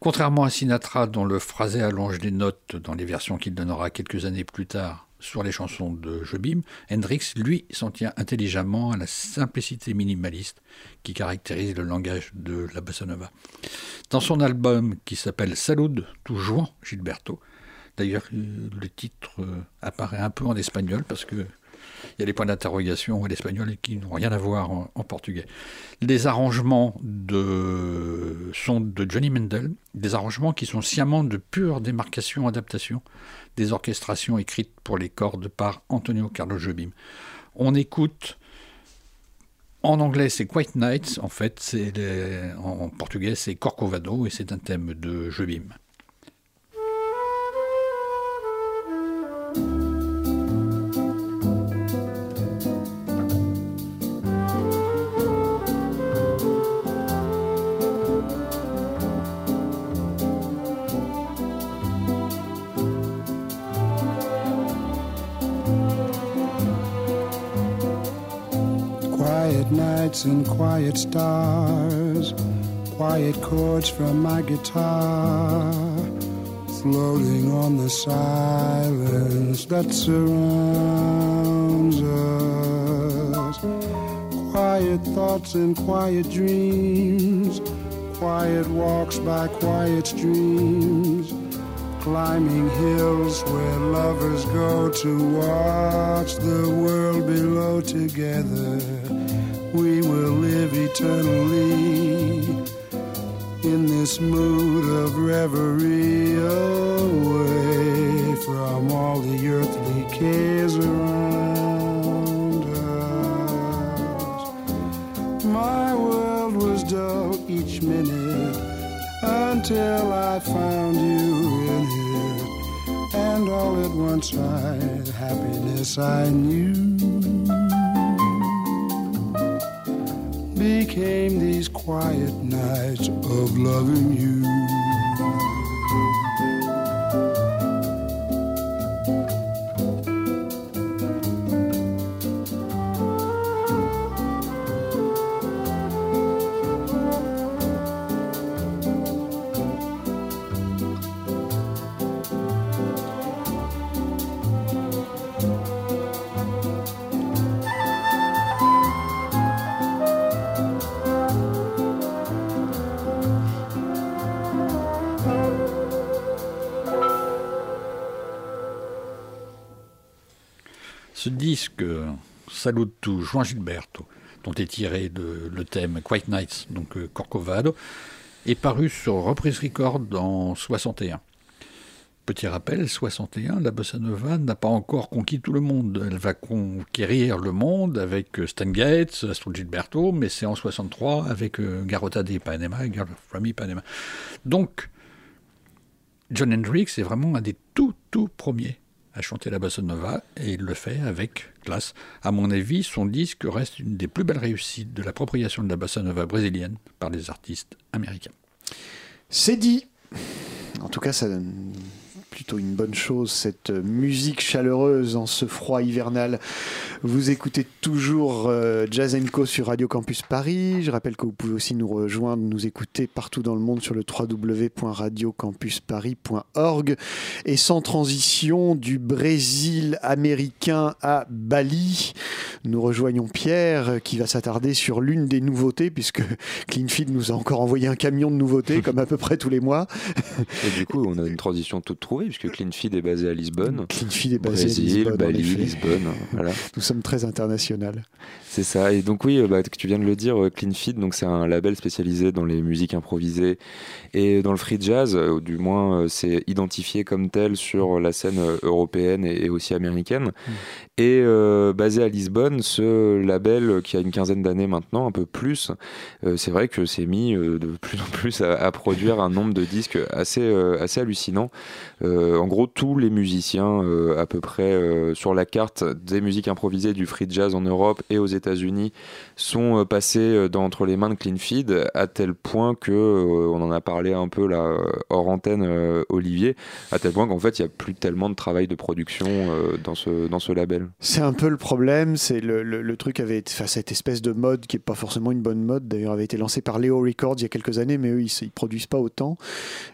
Contrairement à Sinatra, dont le phrasé allonge les notes dans les versions qu'il donnera quelques années plus tard sur les chansons de Jobim, Hendrix, lui, s'en tient intelligemment à la simplicité minimaliste qui caractérise le langage de la bossa nova. Dans son album qui s'appelle Salud tu Juan Gilberto, d'ailleurs euh, le titre euh, apparaît un peu en espagnol parce que il y a des points d'interrogation à l'espagnol qui n'ont rien à voir en, portugais. Les arrangements sont de Johnny Mendel, des arrangements qui sont sciemment de pure démarcation, adaptation des orchestrations écrites pour les cordes par Antonio Carlos Jobim. On écoute en anglais, c'est White Nights. En fait, les- en portugais, c'est Corcovado et c'est un thème de Jobim. Nights and quiet stars, quiet chords from my guitar, floating on the silence that surrounds us. Quiet thoughts and quiet dreams, quiet walks by quiet streams, climbing hills where lovers go to watch the world below together. We will live eternally in this mood of reverie away from all the earthly cares around us. My world was dull each minute until I found you in it. And all at once I happiness I knew became these quiet nights of loving you. Ce disque, euh, Salut to Juan Gilberto, dont est tiré le thème Quiet Nights, donc euh, Corcovado, est paru sur Reprise Record en 61. Petit rappel, 61, la bossa nova n'a pas encore conquis tout le monde. Elle va conquérir le monde avec euh, Stan Getz, Astro Gilberto, mais c'est en 63 avec euh, Garota de Ipanema et Girl from Ipanema. Donc, John Hendricks est vraiment un des tout, tout premiers à chanter la bossa nova et il le fait avec classe. À mon avis, son disque reste une des plus belles réussites de l'appropriation de la bossa nova brésilienne par les artistes américains. C'est dit. En tout cas, ça donne plutôt une bonne chose, cette musique chaleureuse en ce froid hivernal. Vous écoutez toujours euh, Jazz Co sur Radio Campus Paris. Je rappelle que vous pouvez aussi nous rejoindre, nous écouter partout dans le monde sur le www.radiocampusparis.org. Et sans transition, du Brésil américain à Bali, nous rejoignons Pierre euh, qui va s'attarder sur l'une des nouveautés, puisque (laughs) Cleanfeed nous a encore envoyé un camion de nouveautés, (laughs) comme à peu près tous les mois. Et du coup, on a une transition toute trouvée, puisque Cleanfeed est basé à Lisbonne. Cleanfeed est basé Brésil, à Lisbonne. Bali. Lisbonne. Voilà. Nous sommes très international. C'est ça. Et donc oui, euh, bah, tu viens de le dire, euh, Clean Feed, donc c'est un label spécialisé dans les musiques improvisées et dans le free jazz. euh, ou du moins, c'est identifié comme tel sur la scène européenne et, et aussi américaine. Et euh, basé à Lisbonne, ce label qui a une quinzaine d'années maintenant, un peu plus, euh, c'est vrai que c'est mis euh, de plus en plus à, à produire un nombre de disques assez, assez hallucinant. En gros, tous les musiciens à peu près sur la carte des musiques improvisées du free jazz en Europe et aux États-Unis sont euh, passés euh, entre les mains de Clean Feed à tel point que euh, on en a parlé un peu là hors antenne Olivier à tel point qu'en fait il n'y a plus tellement de travail de production dans ce dans ce label. C'est un peu le problème, c'est le, le- le truc avait été, cette espèce de mode qui est pas forcément une bonne mode, d'ailleurs avait été lancé par Leo Records il y a quelques années, mais eux ils, ils produisent pas autant.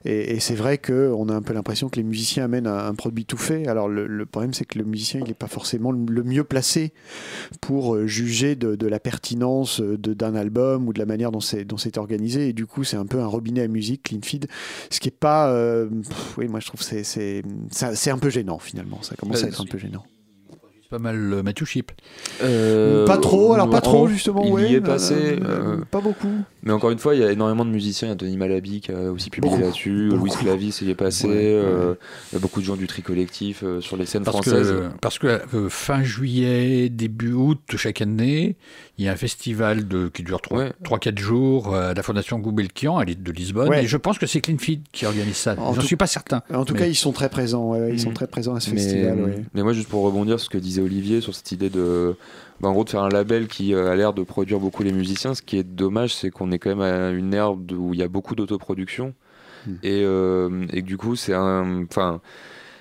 Et, et c'est vrai qu'on a un peu l'impression que les musiciens amènent un, un produit tout fait. Alors le, le problème c'est que le musicien il n'est pas forcément le, mieux placé pour euh, juger de, de la pertinence euh, d'un album ou de la manière dont c'est dont c'est organisé. Et du coup c'est un peu un robinet à musique, clean feed, ce qui est pas, euh, pff, oui moi je trouve que c'est c'est c'est un peu gênant finalement. Ça commence à être un peu gênant. C'est pas mal euh, Matthew Chip. Euh, Pas trop, alors pas trop, justement, Il ouais, y est euh, passé. euh, pas beaucoup. Mais encore une fois, il y a énormément de musiciens. Il y a Tony Malaby qui a aussi publié là-dessus. Louis Clavis y est passé. Ouais, euh, Il y a beaucoup de gens du tri collectif euh, sur les scènes Parce françaises. que, parce que euh, fin juillet, début août de chaque année, il y a un festival de, qui dure 3-4 jours euh, à la Fondation Gulbenkian à l'île de Lisbonne. Ouais. Et je pense que c'est Clean Feed qui organise ça. En J'en suis pas certain. En tout Mais- cas, ils sont très présents. ouais, ils sont Mhm. très présents à ce mais, festival. ouais. mais moi, juste pour rebondir sur ce que disait Olivier sur cette idée de, bah, en gros, de faire un label qui euh, a l'air de produire beaucoup les musiciens. Ce qui est dommage, c'est qu'on est quand même à une ère où il y a beaucoup d'autoproduction et, euh, et que du coup, c'est un, enfin.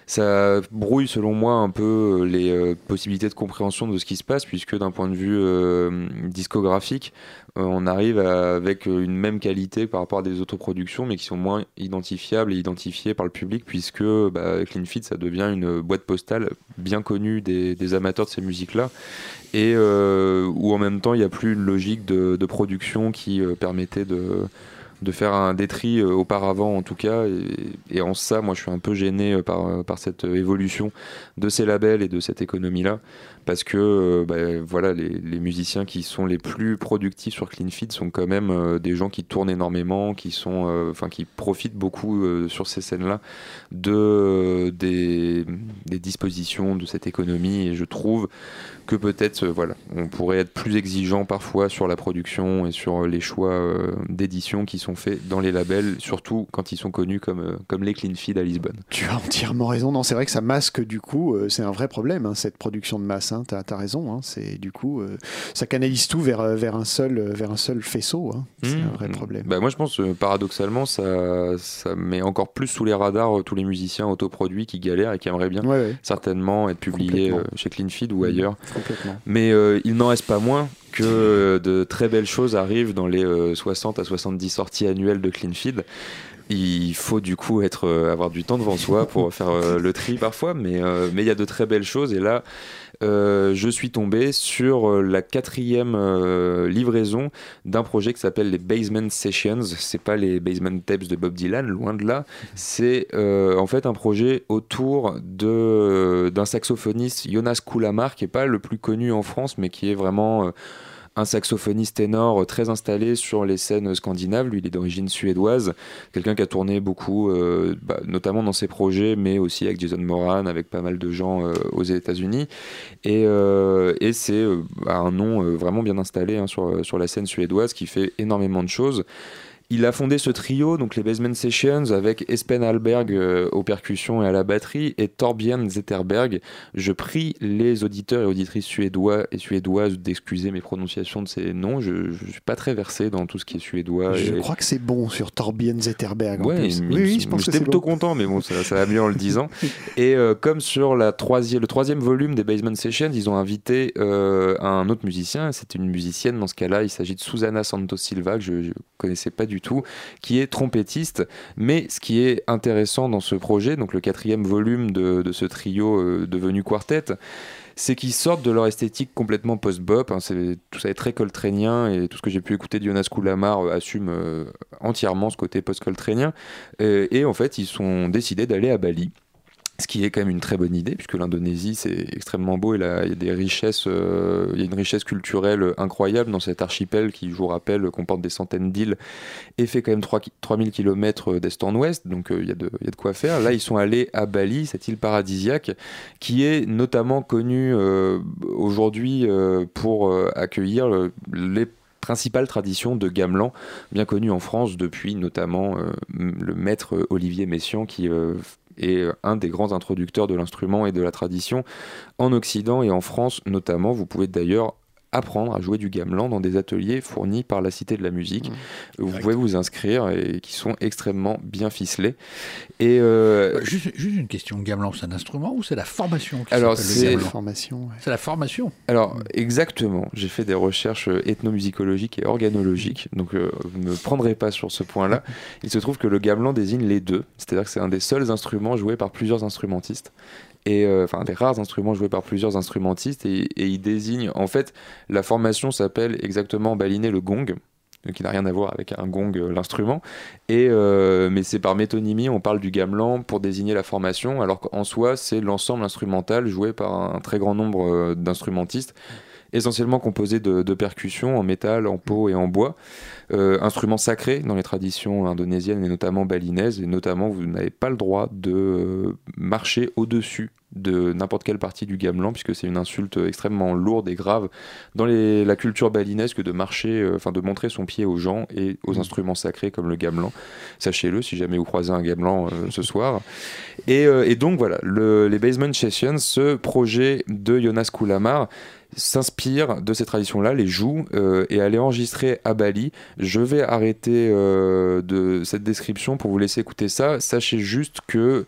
Ça brouille selon moi un peu euh, les euh, possibilités de compréhension de ce qui se passe puisque d'un point de vue euh, discographique, on arrive avec une même qualité par rapport à des autoproductions mais qui sont moins identifiables et identifiées par le public puisque bah, Clean ça devient une boîte postale bien connue des, amateurs de ces musiques-là. Et où en même temps il n'y a plus une logique de, production qui permettait de de faire un détri euh, auparavant en tout cas. Et, en ça moi je suis un peu gêné euh, par, euh, par cette évolution de ces labels et de cette économie là parce que euh, bah, voilà les, musiciens qui sont les plus productifs sur Clean Feed sont quand même euh, des gens qui tournent énormément qui sont euh, enfin qui profitent beaucoup sur ces scènes là de des, dispositions de cette économie et je trouve que peut-être voilà on pourrait être plus exigeant parfois sur la production et sur les choix d'édition qui sont faits dans les labels surtout quand ils sont connus comme comme les Clean Feed à Lisbonne Tu as entièrement raison. Non, c'est vrai que ça masque du coup, c'est un vrai problème hein, cette production de masse. Hein, T'as as raison. Hein, c'est du coup, euh, ça canalise tout vers euh, vers un seul euh, vers un seul faisceau. Hein. C'est Mmh. un vrai problème. Bah, moi, je pense, paradoxalement, ça, ça met encore plus sous les radars tous les musiciens autoproduits qui galèrent et qui aimeraient bien Ouais, ouais. certainement être publiés chez Clean Feed ou ailleurs. Complètement. Mais euh, il n'en reste pas moins que de très belles choses arrivent dans les euh, 60 à 70 sorties annuelles de Clean Feed. Il faut du coup être, euh, avoir du temps devant soi pour faire euh, le tri parfois, mais euh, mais il y a de très belles choses et là euh, je suis tombé sur euh, la quatrième euh, livraison d'un projet qui s'appelle les Basement Sessions. C'est pas les Basement Tapes de Bob Dylan, loin de là. C'est euh, en fait un projet autour de d'un saxophoniste Jonas Kulamar qui est pas le plus connu en France, mais qui est vraiment un saxophoniste ténor euh, très installé sur les scènes scandinaves. Lui, il est d'origine suédoise. Quelqu'un qui a tourné beaucoup, euh, bah, notamment dans ses projets, mais aussi avec Jason Moran, avec pas mal de gens euh, aux États-Unis. Et, c'est bah, un nom vraiment bien installé hein, sur la scène suédoise qui fait énormément de choses. Il a fondé ce trio, donc les Basement Sessions, avec Espen Alberg euh, aux percussions et à la batterie et Torbjörn Zetterberg. Je prie les auditeurs et auditrices suédois et suédoises d'excuser mes prononciations de ces noms. Je ne suis pas très versé dans tout ce qui est suédois. Je et- crois que c'est bon sur Torbjörn Zetterberg. en Ouais, plus. mais oui, oui, je pense que c'est plutôt bon. content, mais bon, ça, ça va mieux en le disant. (laughs) Et euh, comme sur la troisième, le troisième volume des Basement Sessions, ils ont invité euh, un autre musicien. C'est une musicienne dans ce cas-là. Il s'agit de Susana Santos Silva, que je ne connaissais pas du qui est trompettiste. Mais ce qui est intéressant dans ce projet, donc le quatrième volume de, ce trio euh, devenu quartet, c'est qu'ils sortent de leur esthétique complètement post-bop. hein. tout ça est très coltrénien et tout ce que j'ai pu écouter de Jonas Koulamar euh, assume euh, entièrement ce côté post-coltrénien. Et en fait, ils sont décidés d'aller à Bali. Ce qui est quand même une très bonne idée, puisque l'Indonésie, c'est extrêmement beau et là, il y a des richesses, euh, il y a une richesse culturelle incroyable dans cet archipel qui, je vous rappelle, comporte des centaines d'îles et fait quand même 3, 3000 km d'est en ouest, donc euh, il y, a de- il y a de quoi faire. Là, ils sont allés à Bali, cette île paradisiaque, qui est notamment connue euh, aujourd'hui euh, pour accueillir le- les principales traditions de gamelan, bien connues en France depuis notamment euh, le maître Olivier Messiaen, qui euh, est un des grands introducteurs de l'instrument et de la tradition en Occident et en France notamment. Vous pouvez d'ailleurs apprendre à jouer du gamelan dans des ateliers fournis par la Cité de la Musique. Vous pouvez vous inscrire et qui sont extrêmement bien ficelés. Et euh, Juste, juste une question, gamelan, c'est un instrument ou c'est la formation qui Alors, c'est- gamelan Formation, ouais. C'est la formation. Alors, exactement. J'ai fait des recherches euh, ethnomusicologiques et organologiques, donc euh, vous ne me prendrez pas sur ce point-là. (laughs) Il se trouve que le gamelan désigne les deux, c'est-à-dire que c'est un des seuls instruments joués par plusieurs instrumentistes. Et euh, enfin, des rares instruments joués par plusieurs instrumentistes, et, et il désigne, en fait, la formation s'appelle exactement baliner le gong, qui n'a rien à voir avec un gong, euh, l'instrument. Et euh, mais c'est par métonymie, on parle du gamelan pour désigner la formation, alors qu'en soi, c'est l'ensemble instrumental joué par un très grand nombre d'instrumentistes, essentiellement composé de, percussions en métal, en peau et en bois. Euh, instruments sacrés dans les traditions indonésiennes et notamment balinaises, et notamment vous n'avez pas le droit de marcher au-dessus de n'importe quelle partie du gamelan, puisque c'est une insulte extrêmement lourde et grave dans les- la culture balinaise que de marcher, euh, enfin de montrer son pied aux gens et aux instruments sacrés comme le gamelan. Sachez-le si jamais vous croisez un gamelan euh, ce soir. Et, euh, et donc voilà, le- les Basement Sessions, ce projet de Jonas Kulamar, s'inspire de ces traditions-là, les joue euh, et elle est enregistrée à Bali. Je vais arrêter euh, de cette description pour vous laisser écouter ça. Sachez juste que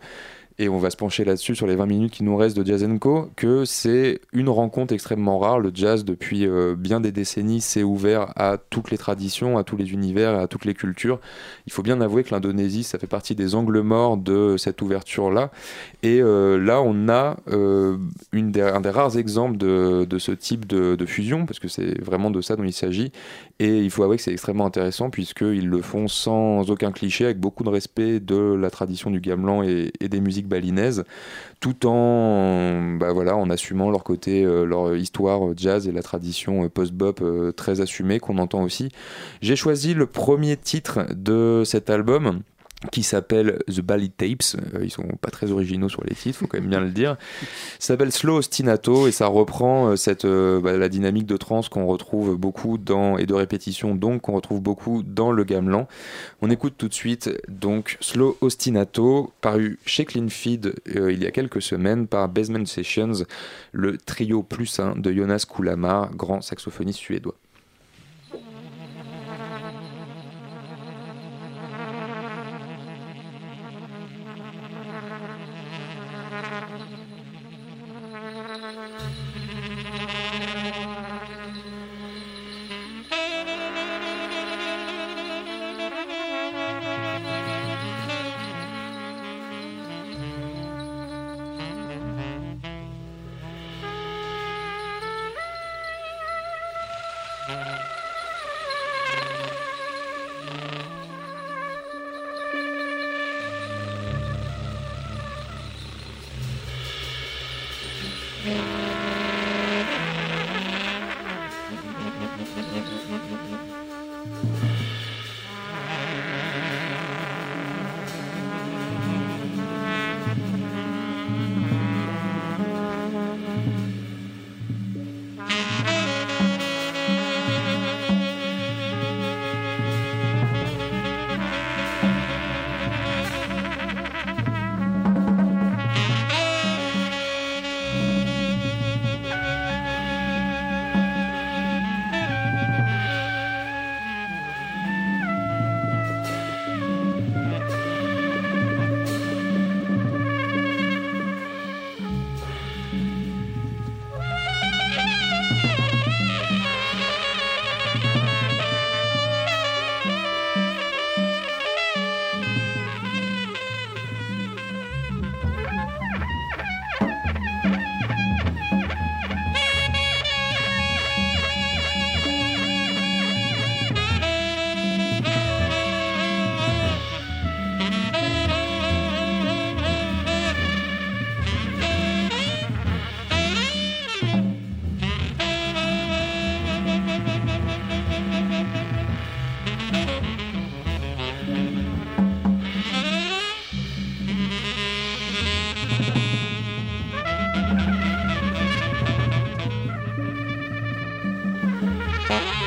et on va se pencher là-dessus sur les 20 minutes qui nous restent de Jazz Co, que c'est une rencontre extrêmement rare. Le jazz, depuis euh, bien des décennies, s'est ouvert à toutes les traditions, à tous les univers, à toutes les cultures. Il faut bien avouer que l'Indonésie, ça fait partie des angles morts de cette ouverture-là. Et euh, là, on a euh, un des rares exemples de, ce type de fusion, parce que c'est vraiment de ça dont il s'agit. Et il faut avouer que c'est extrêmement intéressant, puisqu'ils le font sans aucun cliché, avec beaucoup de respect de la tradition du gamelan et, des musiques balinaises, tout en, bah en assumant leur côté, euh, leur histoire euh, jazz et la tradition euh, post-bop très assumée qu'on entend aussi. J'ai choisi le premier titre de cet album qui s'appelle The Bali Tapes. Euh, ils sont pas très originaux sur les titres, faut quand même bien le dire. Ça s'appelle Slow Ostinato et ça reprend euh, cette euh, bah, la dynamique de trance qu'on retrouve beaucoup dans et de répétition donc qu'on retrouve beaucoup dans le gamelan. On écoute tout de suite donc Slow Ostinato paru chez Clean Feed euh, il y a quelques semaines par Basement Sessions, le trio plus 1 de Jonas Kulamar, grand saxophoniste suédois. Bye.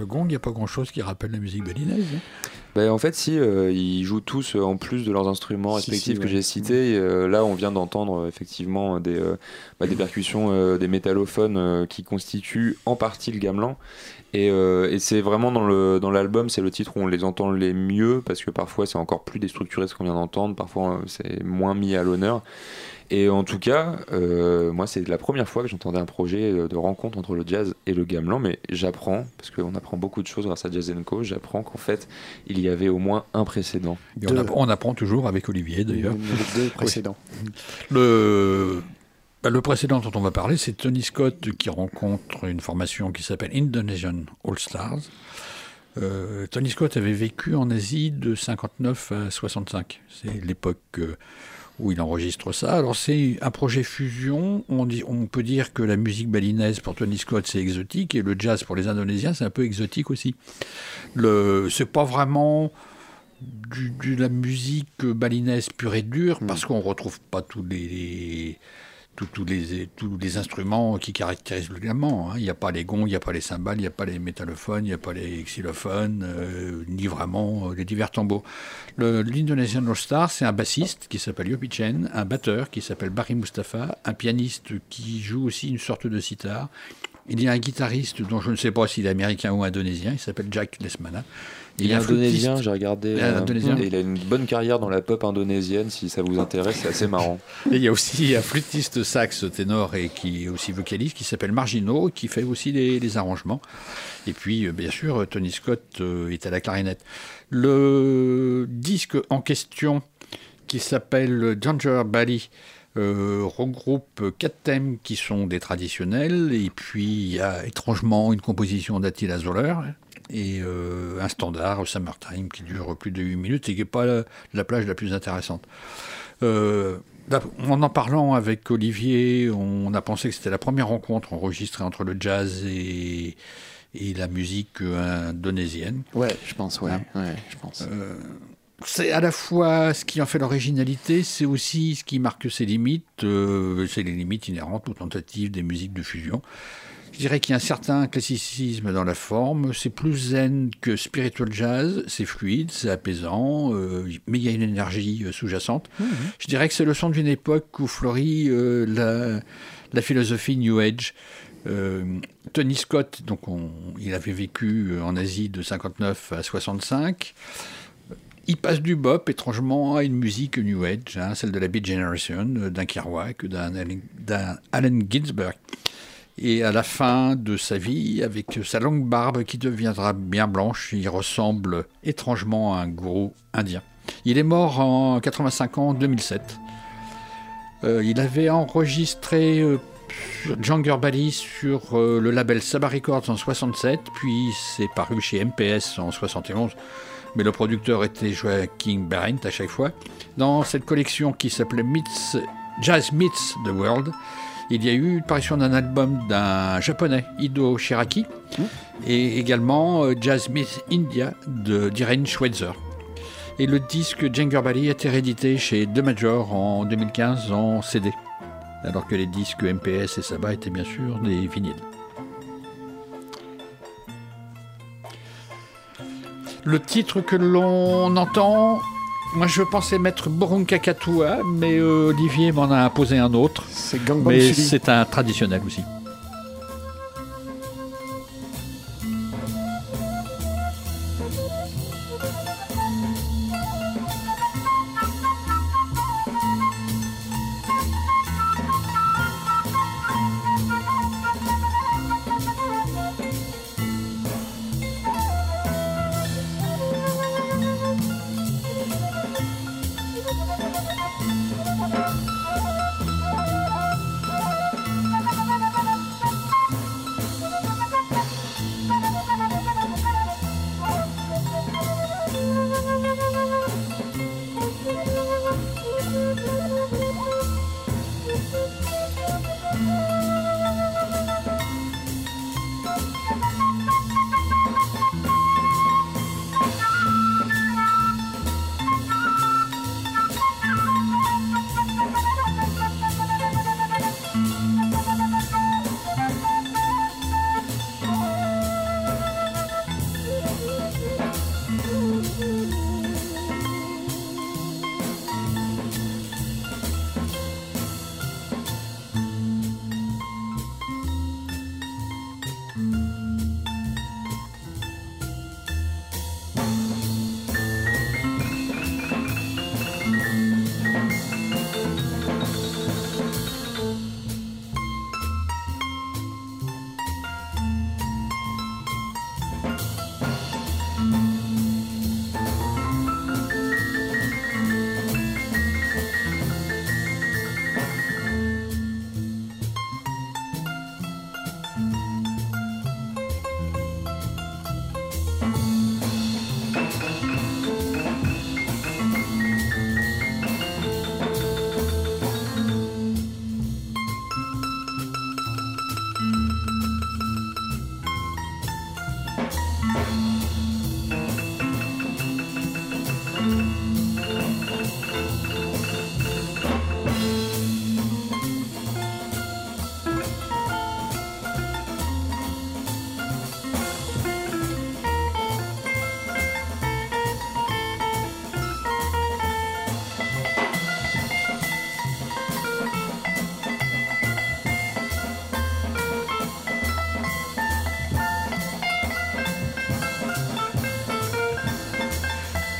Le gong, il n'y a pas grand-chose qui rappelle la musique balinaise. hein. Ben, en fait, si, euh, ils jouent tous, euh, en plus de leurs instruments respectifs si, que ouais. j'ai cités, euh, là on vient d'entendre effectivement des, bah, des percussions, des métallophones qui constituent en partie le gamelan. Et, et c'est vraiment dans le dans l'album, c'est le titre où on les entend les mieux, parce que parfois c'est encore plus déstructuré ce qu'on vient d'entendre, parfois c'est moins mis à l'honneur. Et en tout cas, euh, moi, c'est la première fois que j'entendais un projet euh, de rencontre entre le jazz et le gamelan, mais j'apprends, parce qu'on apprend beaucoup de choses grâce à Jazz Co, j'apprends qu'en fait, il y avait au moins un précédent. Et on, app- on apprend toujours avec Olivier d'ailleurs. Les deux précédents. Le, bah, le précédent dont on va parler, c'est Tony Scott qui rencontre une formation qui s'appelle Indonesian All Stars. Euh, Tony Scott avait vécu en Asie de 59 à 65. C'est l'époque euh, où il enregistre ça. Alors c'est un projet fusion. On, dit, on peut dire que la musique balinaise pour Tony Scott c'est exotique et le jazz pour les Indonésiens c'est un peu exotique aussi. Le, c'est pas vraiment de la musique balinaise pure et dure parce qu'on retrouve pas tous les, les- tous, les, instruments qui caractérisent le gamelan. hein. Il n'y a pas les gongs, il n'y a pas les cymbales, il n'y a pas les métallophones, il n'y a pas les xylophones, euh, ni vraiment euh, les divers tambours. L'Indonesian All Star, c'est un bassiste qui s'appelle Yopi Chen, un batteur qui s'appelle Barry Mustafa, un pianiste qui joue aussi une sorte de sitar. Il y a un guitariste dont je ne sais pas s'il est américain ou indonésien, il s'appelle Jack Lesmana. Il est indonésien, j'ai regardé. Il euh, et il a une bonne carrière dans la pop indonésienne, si ça vous intéresse, c'est assez marrant. Et il y a aussi un flûtiste sax ténor et qui est aussi vocaliste qui s'appelle Margino qui fait aussi les, les arrangements. Et puis euh, bien sûr Tony Scott euh, est à la clarinette. Le disque en question qui s'appelle Danger Bally euh, regroupe quatre thèmes qui sont des traditionnels et puis il y a étrangement une composition d'Attila Zoller et euh, un standard Summertime qui dure plus de 8 minutes et qui n'est pas la, la plage la plus intéressante. Euh, là, en en parlant avec Olivier, on a pensé que c'était la première rencontre enregistrée entre le jazz et, et la musique euh, indonésienne. Ouais, je pense, ouais. Hein. ouais je pense. Euh, c'est à la fois ce qui en fait l'originalité, c'est aussi ce qui marque ses limites. c'est les limites inhérentes aux tentatives des musiques de fusion. Je dirais qu'il y a un certain classicisme dans la forme. C'est plus zen que spiritual jazz. C'est fluide, c'est apaisant, euh, mais il y a une énergie euh, sous-jacente. Je dirais que c'est le son d'une époque où fleurit euh, la, la philosophie New Age. Euh, Tony Scott, donc on- il avait vécu en Asie de 59 à 65. Il passe du bop, étrangement, à une musique New Age, hein, celle de la Beat Generation, d'un Kerouac, d'un Allen, d'un Allen Ginsberg. Et à la fin de sa vie, avec sa longue barbe qui deviendra bien blanche, il ressemble étrangement à un gourou indien. Il est mort en 85 ans, en 2007. Euh, il avait enregistré euh, Bali sur euh, le label Saba Records en 67, puis c'est paru chez MPS en 71, mais le producteur était Joaquin Berendt à chaque fois. Dans cette collection qui s'appelait Jazz Meets the World, il y a eu l'apparition d'un album d'un japonais, Ido Shiraki, et également euh, Jazz Meets India de d'Irene Schweitzer. Et le disque Django Bali a été réédité chez The Major en 2015 en CD, alors que les disques MPS et Saba étaient bien sûr des vinyles. Le titre que l'on entend, moi je pensais mettre Borunka Katua, mais euh, Olivier m'en a imposé un autre. C'est Gangbang Mais c'est un traditionnel aussi.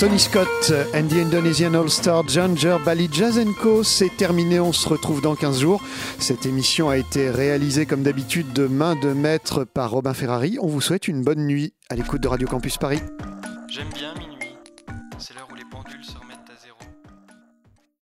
Tony Scott and the Indonesian All-Star Ginger Bali Jazz Co. C'est terminé, on se retrouve dans 15 jours. Cette émission a été réalisée comme d'habitude de main de maître par Robin Ferrari. On vous souhaite une bonne nuit à l'écoute de Radio Campus Paris.